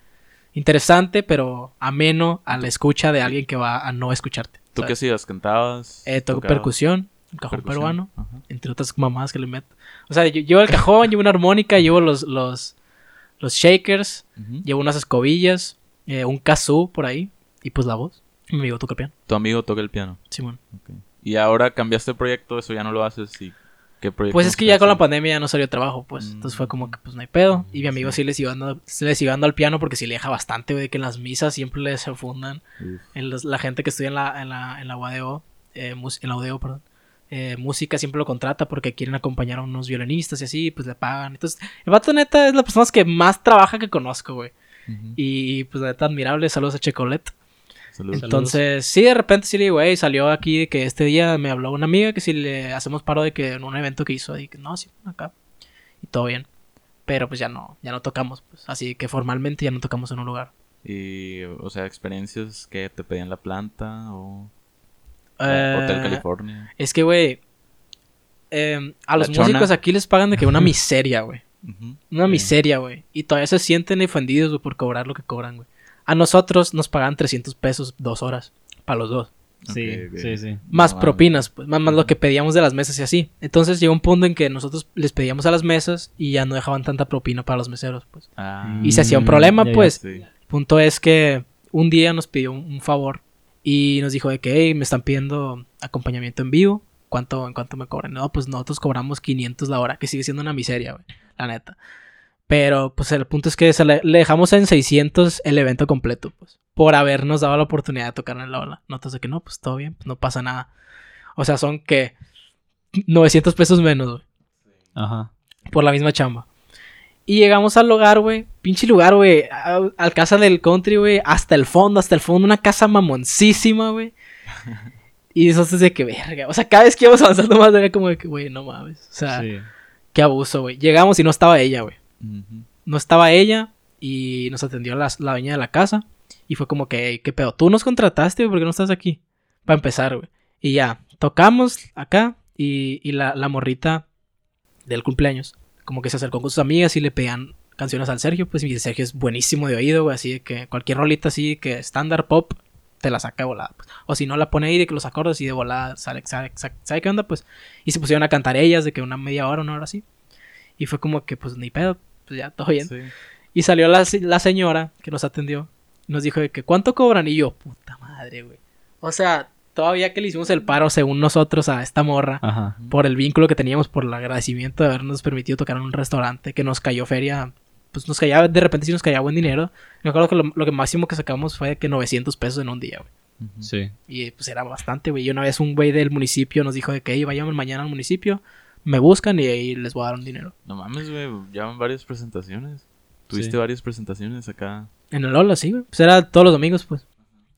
interesante, pero ameno a la escucha de alguien que va a no escucharte. ¿Tú qué hacías? ¿Cantabas? Eh, toco ¿Tocabas? percusión, un cajón Percusión, peruano. ajá. entre otras mamadas que le meto. O sea, yo llevo el cajón, llevo una armónica, llevo los, los, los shakers, llevo unas escobillas, eh, un kazoo por ahí, y pues la voz. Me digo, toca el piano, Tu amigo toca el piano. Simón. ok. Y ahora cambiaste de proyecto, eso ya no lo haces y... ¿Qué proyecto Pues es que ya con la pandemia ya no salió trabajo, pues. Mm. Entonces fue como que, pues no hay pedo. Y mi amigo Sí. sí le sigue dando, sí le sigue dando al piano porque sí le deja bastante, güey, que en las misas siempre le se fundan. Uf. En los- la gente que estudia en la, en la, en la UADO, eh, en la UADO, perdón. eh, música siempre lo contrata porque quieren acompañar a unos violinistas y así, pues le pagan. Entonces, el vato neta es la persona que más trabaja que conozco, güey. Y pues neta admirable, saludos a Checolet. Saludos. Entonces, sí, de repente sí le digo, güey, salió aquí de que este día me habló una amiga que si le hacemos paro de que en un evento que hizo, y que no, sí, acá. Y todo bien. Pero pues ya no, ya no tocamos, pues. Así que formalmente ya no tocamos en un lugar. Y, o sea, experiencias que te pedían la planta o... Eh, Hotel California. Es que, güey, em, a los músicos aquí les pagan de que una [laughs] miseria, güey. Una Sí. miseria, güey. Y todavía se sienten ofendidos, por cobrar lo que cobran, güey. A nosotros nos pagan 300 pesos dos horas. Para los dos. Sí, Ok, ok. sí, sí. Más No, propinas, pues, más, más lo que pedíamos de las mesas y así. Entonces llegó un punto en que nosotros les pedíamos a las mesas y ya no dejaban tanta propina para los meseros, pues. Ah, Y se hacía un problema, ya, ya. pues. sí. El punto es que un día nos pidió un, un favor y nos dijo de que, hey, me están pidiendo acompañamiento en vivo. ¿Cuánto, ¿En cuánto me cobran? No, pues nosotros cobramos 500 la hora, que sigue siendo una miseria, güey. La neta. Pero, pues el punto es que se le, le dejamos en 600 el evento completo, pues. Por habernos dado la oportunidad de tocar en la ola. Notas de que no, pues todo bien, pues no pasa nada. O sea, son que 900 pesos menos, güey Ajá. por la misma chamba. Y llegamos al lugar, güey. Pinche lugar, güey. Al casa del country, güey. Hasta el fondo, hasta el fondo. Una casa mamoncísima, güey. Y eso es de que verga. O sea, cada vez que íbamos avanzando más, era como de que, güey, no mames. O sea, Sí. qué abuso, güey. Llegamos y no estaba ella, güey. No estaba ella. Y nos atendió la, la dueña de la casa. Y fue como que, "Ey, ¿qué pedo? ¿Tú nos contrataste, güey? ¿Por qué no estás aquí? Para empezar, güey. Y ya, tocamos acá. Y, y la, la morrita del cumpleaños, como que se acercó con sus amigas y le pedían canciones al Sergio, pues y Sergio es buenísimo de oído, güey, así que cualquier rolita así que estándar pop te la saca de volada. pues. O si no la pone ahí de que los acordes y de volada sale, sabe, sabe- ¿sabe qué onda? Pues y se pusieron a cantar ellas de que una media hora, una hora así. Y fue como que pues ni pedo, pues ya todo bien. Sí. Y salió la, la señora que nos atendió. y Nos dijo de que ¿cuánto cobran? Y yo, puta madre, güey. O sea, todavía que le hicimos el paro según nosotros a esta morra Ajá. por el vínculo que teníamos, por el agradecimiento de habernos permitido tocar en un restaurante que nos cayó feria, pues nos caía, de repente sí nos caía buen dinero. Me acuerdo que lo, lo que máximo que sacamos fue de que 900 pesos en un día, güey. Sí. Y pues era bastante, güey. Y una vez un güey del municipio nos dijo de que, "Ey, vayan mañana al municipio, me buscan y ahí les voy a dar un dinero. No mames, güey. Llevan varias presentaciones. Tuviste Sí. varias presentaciones acá. En el Lola, sí, güey. Pues era todos los domingos, pues.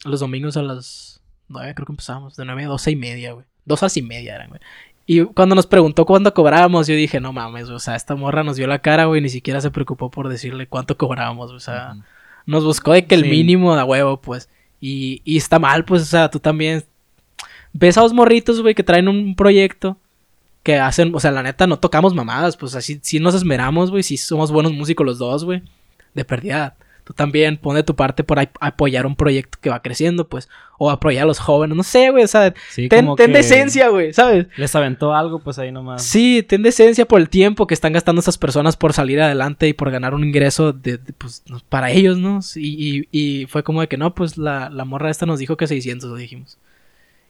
Los domingos a las 9 creo que empezábamos. De 9 a 12 y media, güey. Dos horas y media eran, güey. Y cuando nos preguntó cuánto cobrábamos, yo dije, no mames, güey, o sea, esta morra nos vio la cara, güey, ni siquiera se preocupó por decirle cuánto cobrábamos, o sea, nos buscó de que el Sí. mínimo de huevo, pues. Y, y está mal, pues, o sea, tú también ves a los morritos, güey, que traen un proyecto que hacen, o sea, la neta, no tocamos mamadas, pues así, sí nos esmeramos, güey, sí somos buenos músicos los dos, güey, de perdida. Tú también pon de tu parte por apoyar un proyecto que va creciendo, pues, o apoyar a los jóvenes, no sé, güey, o sea, Sí, ten, como ten decencia, güey, ¿sabes? Les aventó algo, pues ahí nomás. Sí, ten decencia por el tiempo que están gastando esas personas por salir adelante y por ganar un ingreso de, de, pues, para ellos, ¿no? Y, y- y fue como de que no, pues la, la morra esta nos dijo que 600, lo dijimos.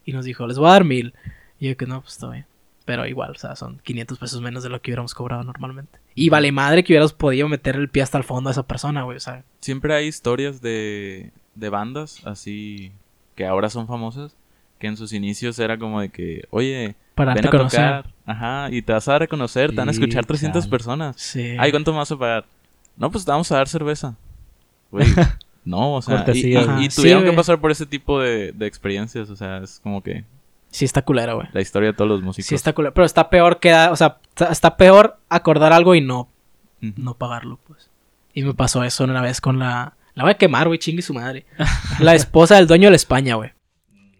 Y nos dijo, les voy a dar mil. Y yo que no, pues está bien. Pero igual, o sea, son 500 pesos menos de lo que hubiéramos cobrado normalmente. Y vale madre que hubiéramos podido meter el pie hasta el fondo a esa persona, güey, o sea. Siempre hay historias de, de bandas así que ahora son famosas. Que en sus inicios era como de que, oye, Para ven a conocer. tocar. Ajá, y te vas a reconocer, te van a Sí, escuchar 300 chale. personas. Sí. Ay, ¿cuánto me vas a pagar? No, pues te vamos a dar cerveza. [laughs] Güey, no, o sea, y, Cortesía, y- güey. y Ajá, tuvieron sí, que pasar por ese tipo de, de experiencias, o sea, es como que Sí está culera, güey. la historia de todos los músicos. Sí está culera. Pero está peor que, o sea, está- peor acordar algo y no no pagarlo, pues. Y me pasó eso una vez con la... La voy a quemar, güey, chingue su madre. [laughs] La esposa del dueño de la España, güey.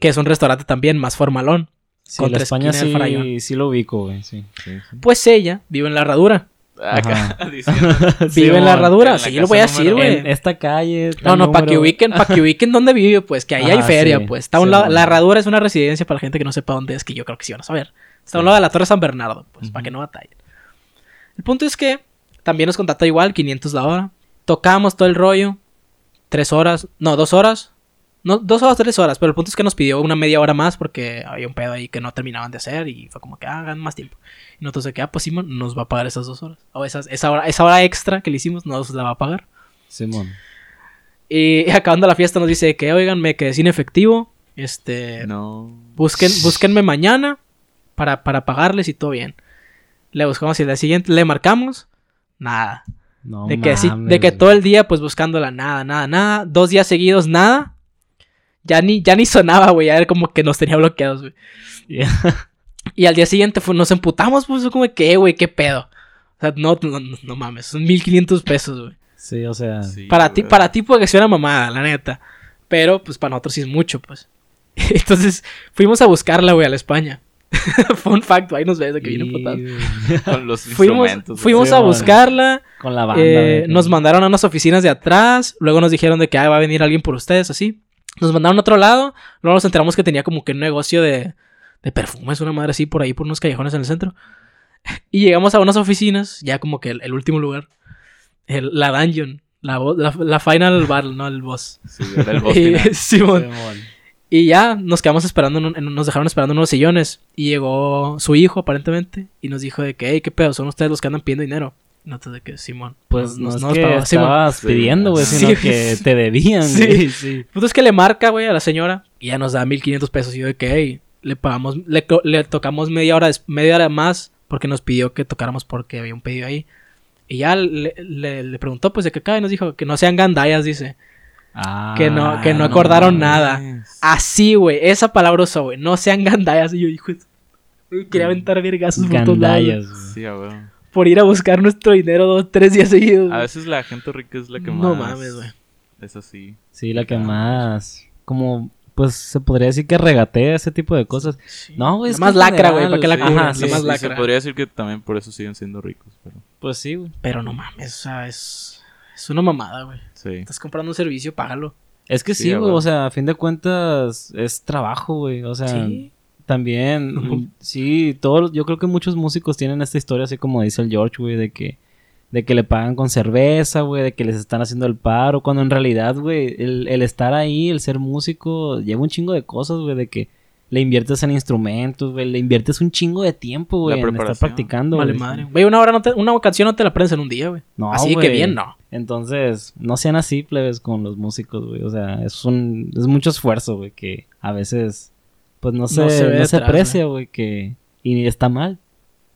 Que es un restaurante también más formalón. Sí, Contra la España sí, sí lo ubico, güey, sí. Sí, sí. Pues ella vive en la herradura. Acá [laughs] diciendo, [laughs] Vive en la herradura. en la sí, lo voy a decir, güey. En esta calle. No, tal no, para que ubiquen, para que [laughs] ubiquen dónde vive, pues, que ahí hay Ajá, feria, sí. pues. Está a un lado, la herradura es una residencia para la gente que no sepa dónde es, que yo creo que sí van a saber. Está a un lado de la Torre San Bernardo, pues, para que no batallen. El punto es que también nos contacta igual, 500 la hora. Tocamos todo el rollo, tres horas, no, dos horas. No, dos horas, tres horas, pero el punto es que nos pidió una media hora más porque había un pedo ahí que no terminaban de hacer y fue como que "Ah, hagan más tiempo. Y nosotros de que, ah, pues Simón nos va a pagar esas dos horas. O esas, esa, hora, esa hora extra que le hicimos nos la va a pagar. Simón. Y [laughs] acabando la fiesta nos dice que, oigan, me quedé sin efectivo. Este, no. busquen, búsquenme mañana para, para pagarles y todo bien. Le buscamos y el día siguiente le marcamos. Nada. No de que, sí- de que todo el día pues buscándola, nada, nada, nada. Dos días seguidos, nada. Ya ni, ya ni sonaba, güey. Ya era como que nos tenía bloqueados, güey. [laughs] Y al día siguiente fue- nos emputamos, pues, como que, güey, qué pedo. O sea, no, no, mames, son 1500 pesos, güey. Sí, o sea. Sí, Para ti, para ti puede que sea una mamada, la neta. Pero, pues, para nosotros sí es mucho, pues. [laughs] Entonces, fuimos a buscarla, güey, a la España. [laughs] Fun fact, ahí nos ves de que viene y- putado. Con los Fuimos, instrumentos. fuimos Sí, a buscarla. Con la banda. eh, güey. nos mandaron a unas oficinas de atrás. Luego nos dijeron de que ah, va a venir alguien por ustedes, así. Nos mandaron a otro lado. Luego nos enteramos que tenía como que un negocio de, de perfumes, una madre así, por ahí, por unos callejones en el centro. [laughs] Y llegamos a unas oficinas, ya como que el, el último lugar. El- la dungeon. La, la, la final [laughs] bar, no el boss. Sí, el boss [laughs] Y. Simón. Simón. Y ya nos quedamos esperando, en un- en- nos dejaron esperando en unos sillones. Y llegó su hijo, aparentemente, y nos dijo de que, hey, qué pedo, son ustedes los que andan pidiendo dinero. Nosotros de que, Simón. Pues no, nos- es nos que Simón. estabas Sí, pidiendo, güey, sí. sino que te debían, Sí. [laughs] güey. Sí. El punto es que le marca, güey, a la señora y ya nos da 1500 pesos. Y yo de que, hey, le pagamos, le, le tocamos media hora, media hora más porque nos pidió que tocáramos porque había un pedido ahí. Y ya le, le- le preguntó, pues, de qué cae. Y nos dijo que no sean gandallas, dice. Ah, Que no- que no acordaron mames. nada. Así, güey, esa palabra usó, güey. No sean gandallas. Y yo, hijo, quería aventar vergazos por todos lados. güey, Gandallas, güey. Por ir a buscar nuestro dinero dos, tres días seguidos. A veces la gente rica es la que más. No mames, güey. Es así. Sí, la que más. Como pues se podría decir que regatea ese tipo de cosas. No, güey, La es más lacra, güey, ¿para qué la sí, ajá, La sí, más sí, sí, lacra. se podría decir que también por eso siguen siendo ricos, pero Pues sí, güey. Pero no mames, o sea, es, es una mamada, güey. sí. Estás comprando un servicio, págalo. Es que Sí, güey, o sea, a fin de cuentas es trabajo, güey. O sea, Sí. También, sí, todos, yo creo que muchos músicos tienen esta historia así como dice el George, güey, de que, de que le pagan con cerveza, güey, de que les están haciendo el paro, cuando en realidad, güey, el, el estar ahí, el ser músico, lleva un chingo de cosas, güey, de que le inviertes en instrumentos, güey, le inviertes un chingo de tiempo, güey, en estar practicando, Vale güey. madre. Güey, una hora no te, una canción no te la aprendes en un día, güey. No, Así que bien, no. Entonces, no sean así, plebes, con los músicos, güey. O sea, es un... Es mucho esfuerzo, güey, que a veces... Pues no se, No no se aprecia, güey, que... Y está mal.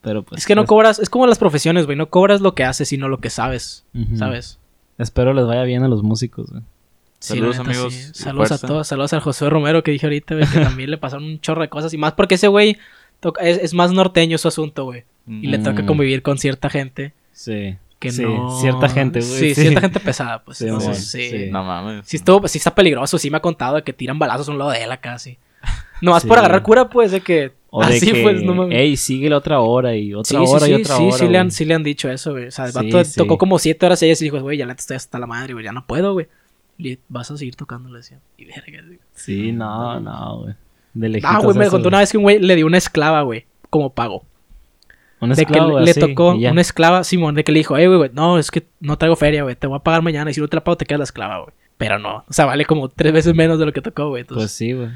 Pero pues... es que no pues, cobras, es como las profesiones, güey. No cobras lo que haces, sino lo que sabes. ¿sabes? Espero les vaya bien a los músicos, güey. Sí, Saludos, neta, amigos, sí. Saludos a todos. Saludos al José Romero que dije ahorita, güey, que [laughs] también le pasaron un chorro de cosas. Y más porque ese güey es, es más norteño su asunto, güey. Y le Mm. toca convivir con cierta gente Sí. que Sí, no... cierta gente, güey. Sí, cierta gente pesada, pues. Sí, Entonces, sí. sí. No mames. Sí, estuvo, sí está peligroso. Sí me ha contado de que tiran balazos a un lado de él acá, sí. Nomás Sí. por agarrar cura, pues, de que... O de así, que, pues, no mames. ey, sigue la otra hora y otra sí, hora sí, y otra sí, hora, sí, le han, güey. sí le han dicho eso, güey. O sea, el vato tocó como siete horas y ella y dijo, güey, ya la estoy hasta la madre, güey, ya no puedo, güey. Y vas a seguir tocando, le decía. Y verga, güey. Sí, no, no, güey. De Ah, güey, me eso, contó una vez que un güey le dio una esclava, güey, como pago. Un de que esclavo, le, así, tocó una esclava, Simón, de que le dijo, eh, güey, güey, no, es que no traigo feria, güey, te voy a pagar mañana y si no te la pago te quedas la esclava, güey. Pero no, o sea, vale como tres veces menos de lo que tocó, güey. Pues Entonces, sí, güey.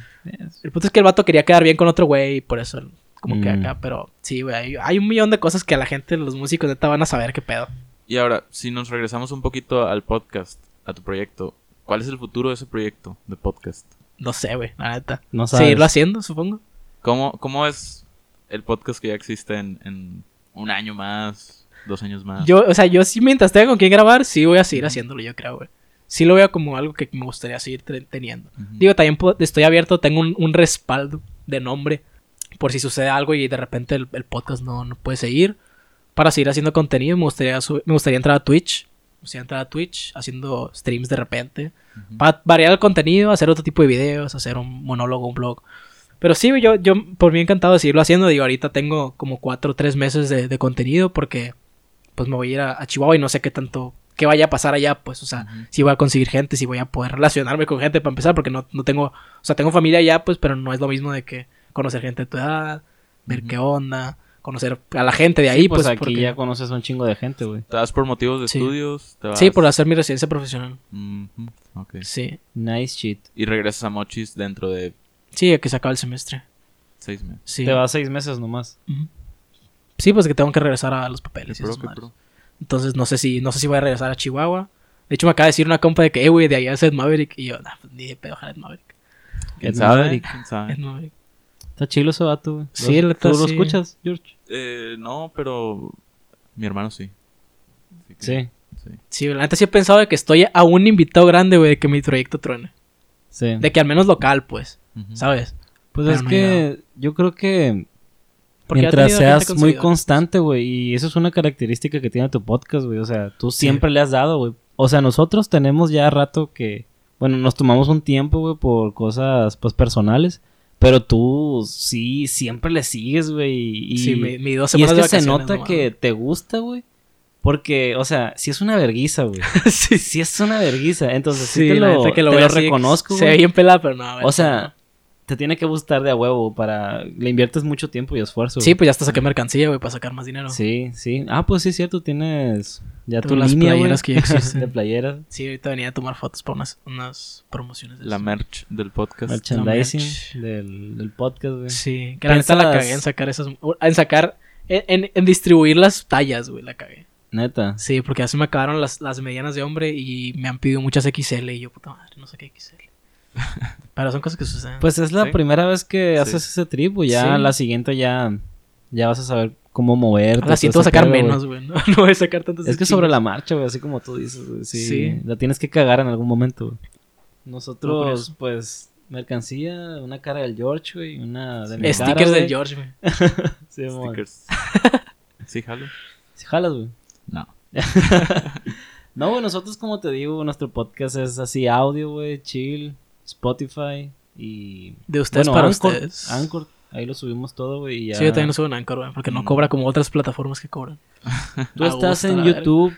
el punto es que el vato quería quedar bien con otro güey y por eso, como que Mm. acá, pero sí, güey, hay, hay un millón de cosas que a la gente, los músicos, neta, van a saber qué pedo. Y ahora, si nos regresamos un poquito al podcast, a tu proyecto, ¿cuál es el futuro de ese proyecto de podcast? No sé, güey, la neta. No sabes. Seguirlo haciendo, supongo. ¿Cómo, cómo es el podcast que ya existe en, en un año más, dos años más? Yo, o sea, yo sí mientras tenga con quién grabar, sí voy a seguir haciéndolo, yo creo, güey. Sí lo veo como algo que me gustaría seguir te- teniendo. Ujú. Digo, también estoy abierto, tengo un, un respaldo de nombre por si sucede algo y de repente el, el podcast no, no puede seguir. Para seguir haciendo contenido, me gustaría, me gustaría entrar a Twitch. Me gustaría entrar a Twitch haciendo streams de repente. Ujú. Para variar el contenido, hacer otro tipo de videos, hacer un monólogo, un blog. Pero sí, yo, yo por mí encantado de seguirlo haciendo. Digo, ahorita tengo como cuatro o tres meses de, de contenido porque pues me voy a ir a, a Chihuahua y no sé qué tanto, qué vaya a pasar allá, pues, o sea, si voy a conseguir gente, si voy a poder relacionarme con gente para empezar, porque no, no tengo, o sea, tengo familia allá, pues, pero no es lo mismo de que conocer gente de tu edad, ver qué onda, conocer a la gente de Sí, ahí, pues, pues, aquí porque- ya conoces un chingo de gente, güey. ¿Te vas por motivos de Sí. estudios? ¿Te Sí, por hacer mi residencia profesional. Sí. Nice shit. Y regresas a Mochis dentro de Sí, que se acaba el semestre. seis meses. Sí. Te vas seis meses nomás. Sí, pues que tengo que regresar a los papeles. y pro, esas qué madres. pro. Entonces no sé si, no sé si voy a regresar a Chihuahua. De hecho, me acaba de decir una compa de que, eh, güey, de allá es Ed Maverick. Y yo, nah, pues ni de pedo, ojalá Ed Maverick. ¿Quién Ed sabe? Maverick. ¿Quién sabe? Ed Maverick. Está chilo ese vato, güey. Sí, ¿Lo- la ¿Tú lo escuchas, George? Eh, no, pero mi hermano sí. Que- Sí. sí. Sí, la neta sí he pensado de que estoy a un invitado grande, güey, de que mi proyecto truene. Sí. De que al menos local, pues. ¿sabes? Pues Pero es no que yo creo que Porque mientras seas muy constante, güey, y eso es una característica que tiene tu podcast, güey. O sea, tú siempre le has dado, güey. O sea, nosotros tenemos ya rato que, bueno, nos tomamos un tiempo, güey, por cosas, pues, personales. Pero tú sí, siempre le sigues, güey. Y, Sí, mi, mi dos y es semanas que de se nota no que te gusta, güey. Porque, o sea, si es una verguiza, güey. [laughs] sí, Si es una verguiza. Entonces, sí, sí, te lo, neta que lo te veo lo así, reconozco, Se ve güey. bien pelada, pero no. a ver, O sea, te tiene que gustar de a huevo para... Le inviertes mucho tiempo y esfuerzo. Sí, pues ya hasta saqué mercancía, güey, para sacar más dinero. Sí, sí. Ah, pues sí, es cierto. Tienes ya Tengo tu las línea, playeras güey, que ya [laughs] existen. de playeras. Sí, ahorita venía a tomar fotos para unas, unas promociones. De La eso. merch del podcast. Merchandising merch. del, del podcast, güey. Sí, que la neta la ¿Piensas- cagué en sacar esas. En sacar. En, en- en distribuir las tallas, güey, la cagué. Neta. Sí, porque ya se me acabaron las, las medianas de hombre y me han pedido muchas XL y yo, puta madre, no sé qué XL. Pero son cosas que suceden. Pues es la Sí. primera vez que Sí. haces ese trip, güey. Ya Sí. la siguiente ya... Ya vas a saber cómo moverte. Ahora sí, todo sacar menos, güey. No, [laughs] no voy a sacar tantos. Es que sobre la marcha, güey, así como tú dices, güey. Sí, Sí. La tienes que cagar en algún momento, güey. Nosotros, pues, mercancía, una cara del George, güey, una de mi Stickers cara, del. George, güey. [laughs] Sí. Stickers. [laughs] sí, jalo. Sí, jalas, güey. No. No, güey, nosotros, como te digo, nuestro podcast es así audio, güey, chill, Spotify. Y De ustedes bueno, para Anchor, ustedes. Anchor, ahí lo subimos todo, güey. y ya. Sí, yo también subo en Anchor, güey, porque no Mm. cobra como otras plataformas que cobran. Tú [laughs] A estás gusto, en. YouTube,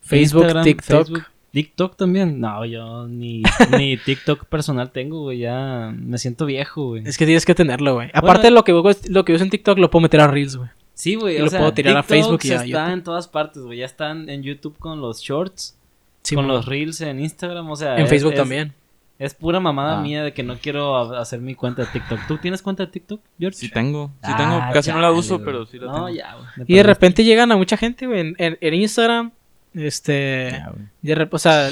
Facebook, Instagram, TikTok. Facebook. TikTok también. No, yo ni, [laughs] ni TikTok personal tengo, güey. Ya me siento viejo, güey. Es que tienes que tenerlo, güey. Aparte de lo que, lo que uso en TikTok, lo puedo meter a Reels, güey. Sí, güey. y o lo sea, puedo tirar a TikTok Facebook y a está YouTube. en todas partes, güey. Ya están en YouTube con los shorts, Sí, con los reels en Instagram, o sea. En es- Facebook es- también. Es pura mamada Ah. mía de que no quiero hacer mi cuenta de TikTok. ¿Tú tienes cuenta de TikTok, George? Sí tengo, sí Ah, tengo. Casi no la uso, güey. pero sí la no, tengo. ya, güey. Y de repente llegan a mucha gente, güey, en, en- en Instagram. Este. Ya, güey. De rep- o sea,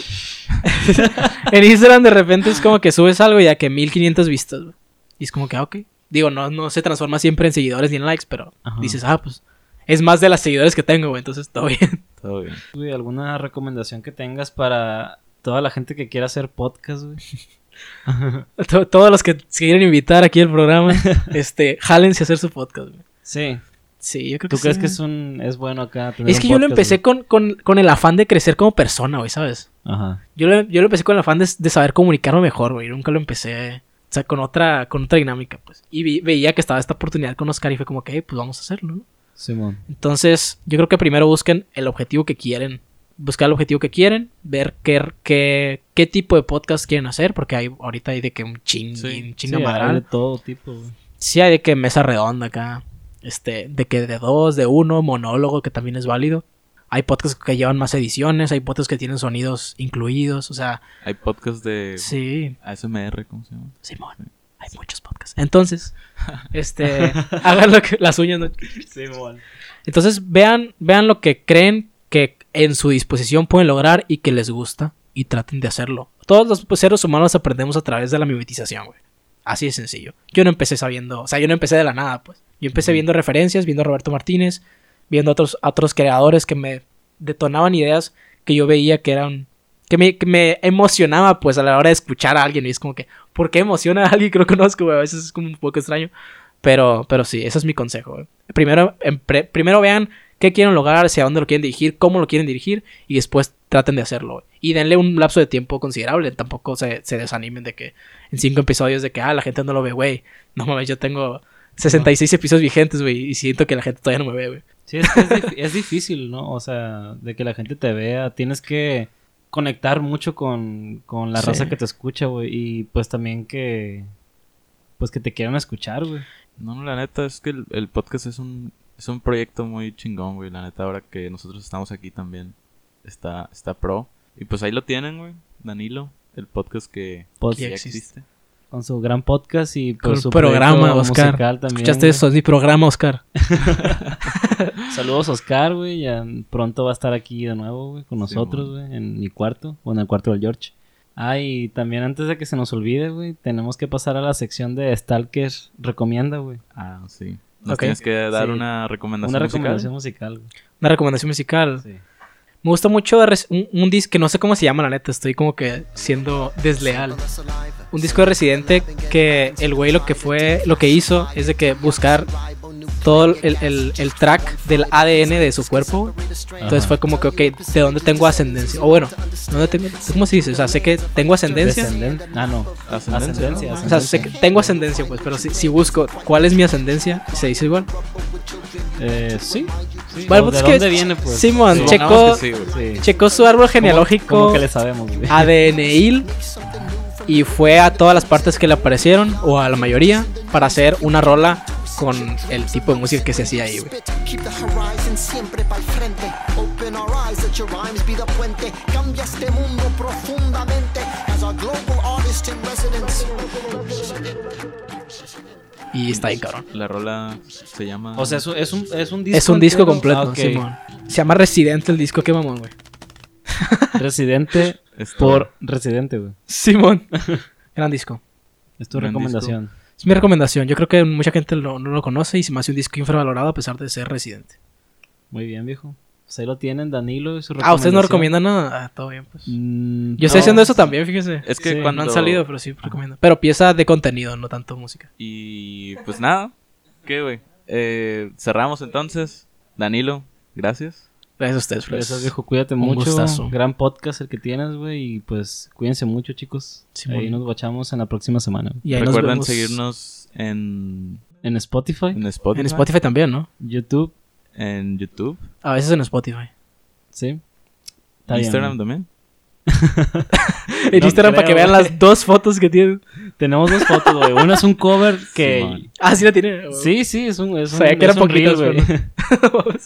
[laughs] en Instagram de repente es como que subes algo y ya que 1500 vistas, güey. Y es como que, ah, ok. Digo, no, no se transforma siempre en seguidores ni en likes, pero Ajá. dices, ah, pues es más de las seguidores que tengo, güey, entonces todo bien. Todo bien. ¿alguna recomendación que tengas para toda la gente que quiera hacer podcast, güey? [laughs] To- Todos los que se quieren invitar aquí al programa, [laughs] este, jálense a hacer su podcast, güey. Sí. Sí, yo creo que ¿Tú crees sí. que es un es bueno acá tener Es un que yo lo empecé con, con, con el afán de crecer como persona, güey, ¿sabes? Ajá. Yo lo, yo lo empecé con el afán de, de saber comunicarme mejor, güey. Nunca lo empecé, o sea, con otra, con otra dinámica, pues. Y vi- veía que estaba esta oportunidad con Oscar y fue como que, "Hey, pues vamos a hacerlo, ¿no? Simón. Entonces, yo creo que primero busquen el objetivo que quieren. Buscar el objetivo que quieren, ver qué, qué, qué tipo de podcast quieren hacer, porque hay, ahorita hay de que un ching, Sí. un chinga Sí, madral. hay de todo tipo, güey. Sí, hay de que mesa redonda acá. Este, de que de dos, de uno, monólogo, que también es válido. Hay podcasts que llevan más ediciones, hay podcasts que tienen sonidos incluidos, o sea, Hay podcast de sí, ASMR, ¿cómo se llama? Simón. Hay muchos podcasts. Entonces, este, [laughs] hagan lo que las uñas, ¿no? Simón. Entonces, vean, vean lo que creen que en su disposición pueden lograr y que les gusta y traten de hacerlo. Todos los seres humanos aprendemos a través de la mimetización, güey. Así de sencillo. Yo no empecé sabiendo, o sea, yo no empecé de la nada, pues. Yo empecé viendo referencias, viendo a Roberto Martínez, viendo a otros, a otros creadores que me detonaban ideas que yo veía que eran que me, que me emocionaba pues a la hora de escuchar a alguien y es como que ¿por qué emociona a alguien que no conozco? güey? A veces es como un poco extraño. Pero, pero sí, ese es mi consejo. güey. Primero, pre- primero vean qué quieren lograr, hacia dónde lo quieren dirigir, cómo lo quieren dirigir y después traten de hacerlo. güey. Y denle un lapso de tiempo considerable. Tampoco se, se desanimen de que en cinco episodios de que, ah, la gente no lo ve, güey. [laughs] No mames, yo tengo 66 episodios vigentes, güey, y siento que la gente todavía no me ve, güey. Sí, es, que es, dif- es difícil, ¿no? O sea, de que la gente te vea, tienes que conectar mucho con, con la Sí. raza que te escucha, güey. Y pues también que, pues que te quieran escuchar, güey. No, no, la neta es que el, el podcast es un, es un proyecto muy chingón, güey. La neta, ahora que nosotros estamos aquí también está, está pro. Y pues ahí lo tienen, güey. Danilo, el podcast que, Pod- que ya existe. existe. Con su gran podcast y Con pues el su programa, Oscar. también. ¿Escuchaste güey. eso? Es mi programa, Oscar. [laughs] [laughs] Saludos, Oscar, güey. Ya pronto va a estar aquí de nuevo, güey, con Sí, nosotros, güey, en mi cuarto o en el cuarto del George. Ah, y también antes de que se nos olvide, güey, tenemos que pasar a la sección de Stalker Recomienda, güey. Ah, sí. Nos tienes que dar Sí. una recomendación Una musical? recomendación musical, güey. Una recomendación musical. Sí. Me gusta mucho un, un disco que no sé cómo se llama, la neta. Estoy como que siendo desleal. Un disco de Residente que el güey lo que fue, lo que hizo es de que buscar todo el, el- el track del ADN de su cuerpo. Entonces Ajá. fue como que, ok, ¿de dónde tengo ascendencia? O bueno, ¿dónde tengo, ¿cómo se dice? O sea, sé que tengo ascendencia. Descenden- Ah, no. Ascendencia, Ascendencia. ¿no? O sea, sé que tengo ascendencia, pues, pero si, si busco cuál es mi ascendencia, se dice igual. Eh, sí. sí. Bueno, ¿O pues ¿De es que dónde viene, pues? Simón Sí. checó, sí, checó su árbol ¿Cómo- genealógico. cómo que le sabemos, güey? ADNIL y fue a todas las partes que le aparecieron o a la mayoría para hacer una rola con el tipo de música que se hacía ahí, güey. Keep the horizon siempre para el frente. Open our eyes, let your rhymes be the puente. Cambia este mundo profundamente. As a global artist in residence. Y está bien cabrón. La rola se llama... O sea, es un, es un, es un disco. Es un disco entero? completo, Ah. Simón. Se llama Residente el disco, qué mamón, güey. [laughs] Residente por Residente, güey. Simón. [laughs] Gran disco. Es tu Gran recomendación. Es mi recomendación. Yo creo que mucha gente lo- no lo conoce y se me hace un disco infravalorado a pesar de ser Residente. Muy bien, viejo. Pues ahí lo tienen, Danilo y su Ah, ¿ustedes no recomiendan nada? Ah, todo bien, pues. Mm, Yo estoy no. haciendo eso también, fíjese. Es que Sí, cuando... Han salido, pero sí recomiendo. Pero pieza de contenido, no tanto música. Y pues nada. ¿Qué, güey? Eh, cerramos entonces. Danilo, gracias. Gracias a ustedes, Flex. Gracias, viejo. Cuídate Un mucho. gustazo. Gran podcast el que tienes, güey. Y pues cuídense mucho, chicos. Ahí nos guachamos en la próxima semana. Y ahí nos Recuerden vemos seguirnos en, En Spotify, en Spotify. En Spotify también, ¿no? YouTube, En YouTube. A veces en Spotify. sí. Está Instagram también. [laughs] En No Instagram para que vean las dos fotos que tienen. Tenemos dos fotos, güey. Una es un cover que. Ah, sí la tiene. Sí, sí, es un. Es un Sabía que es eran un reel, poquitas, güey. [laughs]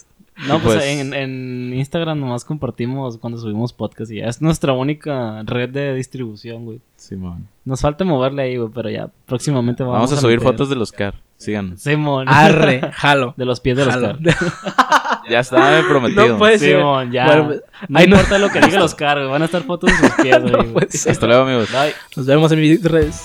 No, pues, pues- en, en Instagram nomás compartimos cuando subimos podcast y ya. Es nuestra única red de distribución, güey. Simón. Nos falta moverle ahí, güey, pero ya próximamente vamos, Vamos, a subir meter- fotos de los car. Síganos. Simón. Arre, [laughs] jalo. De los pies de los Jalo. car. [laughs] Ya está prometido. No puede ser. Simón, ya. Bueno, no importa lo que diga los [laughs] car, güey. Van a estar fotos de sus pies, güey. No. Hasta luego, amigos. Bye. Nos vemos en mis redes.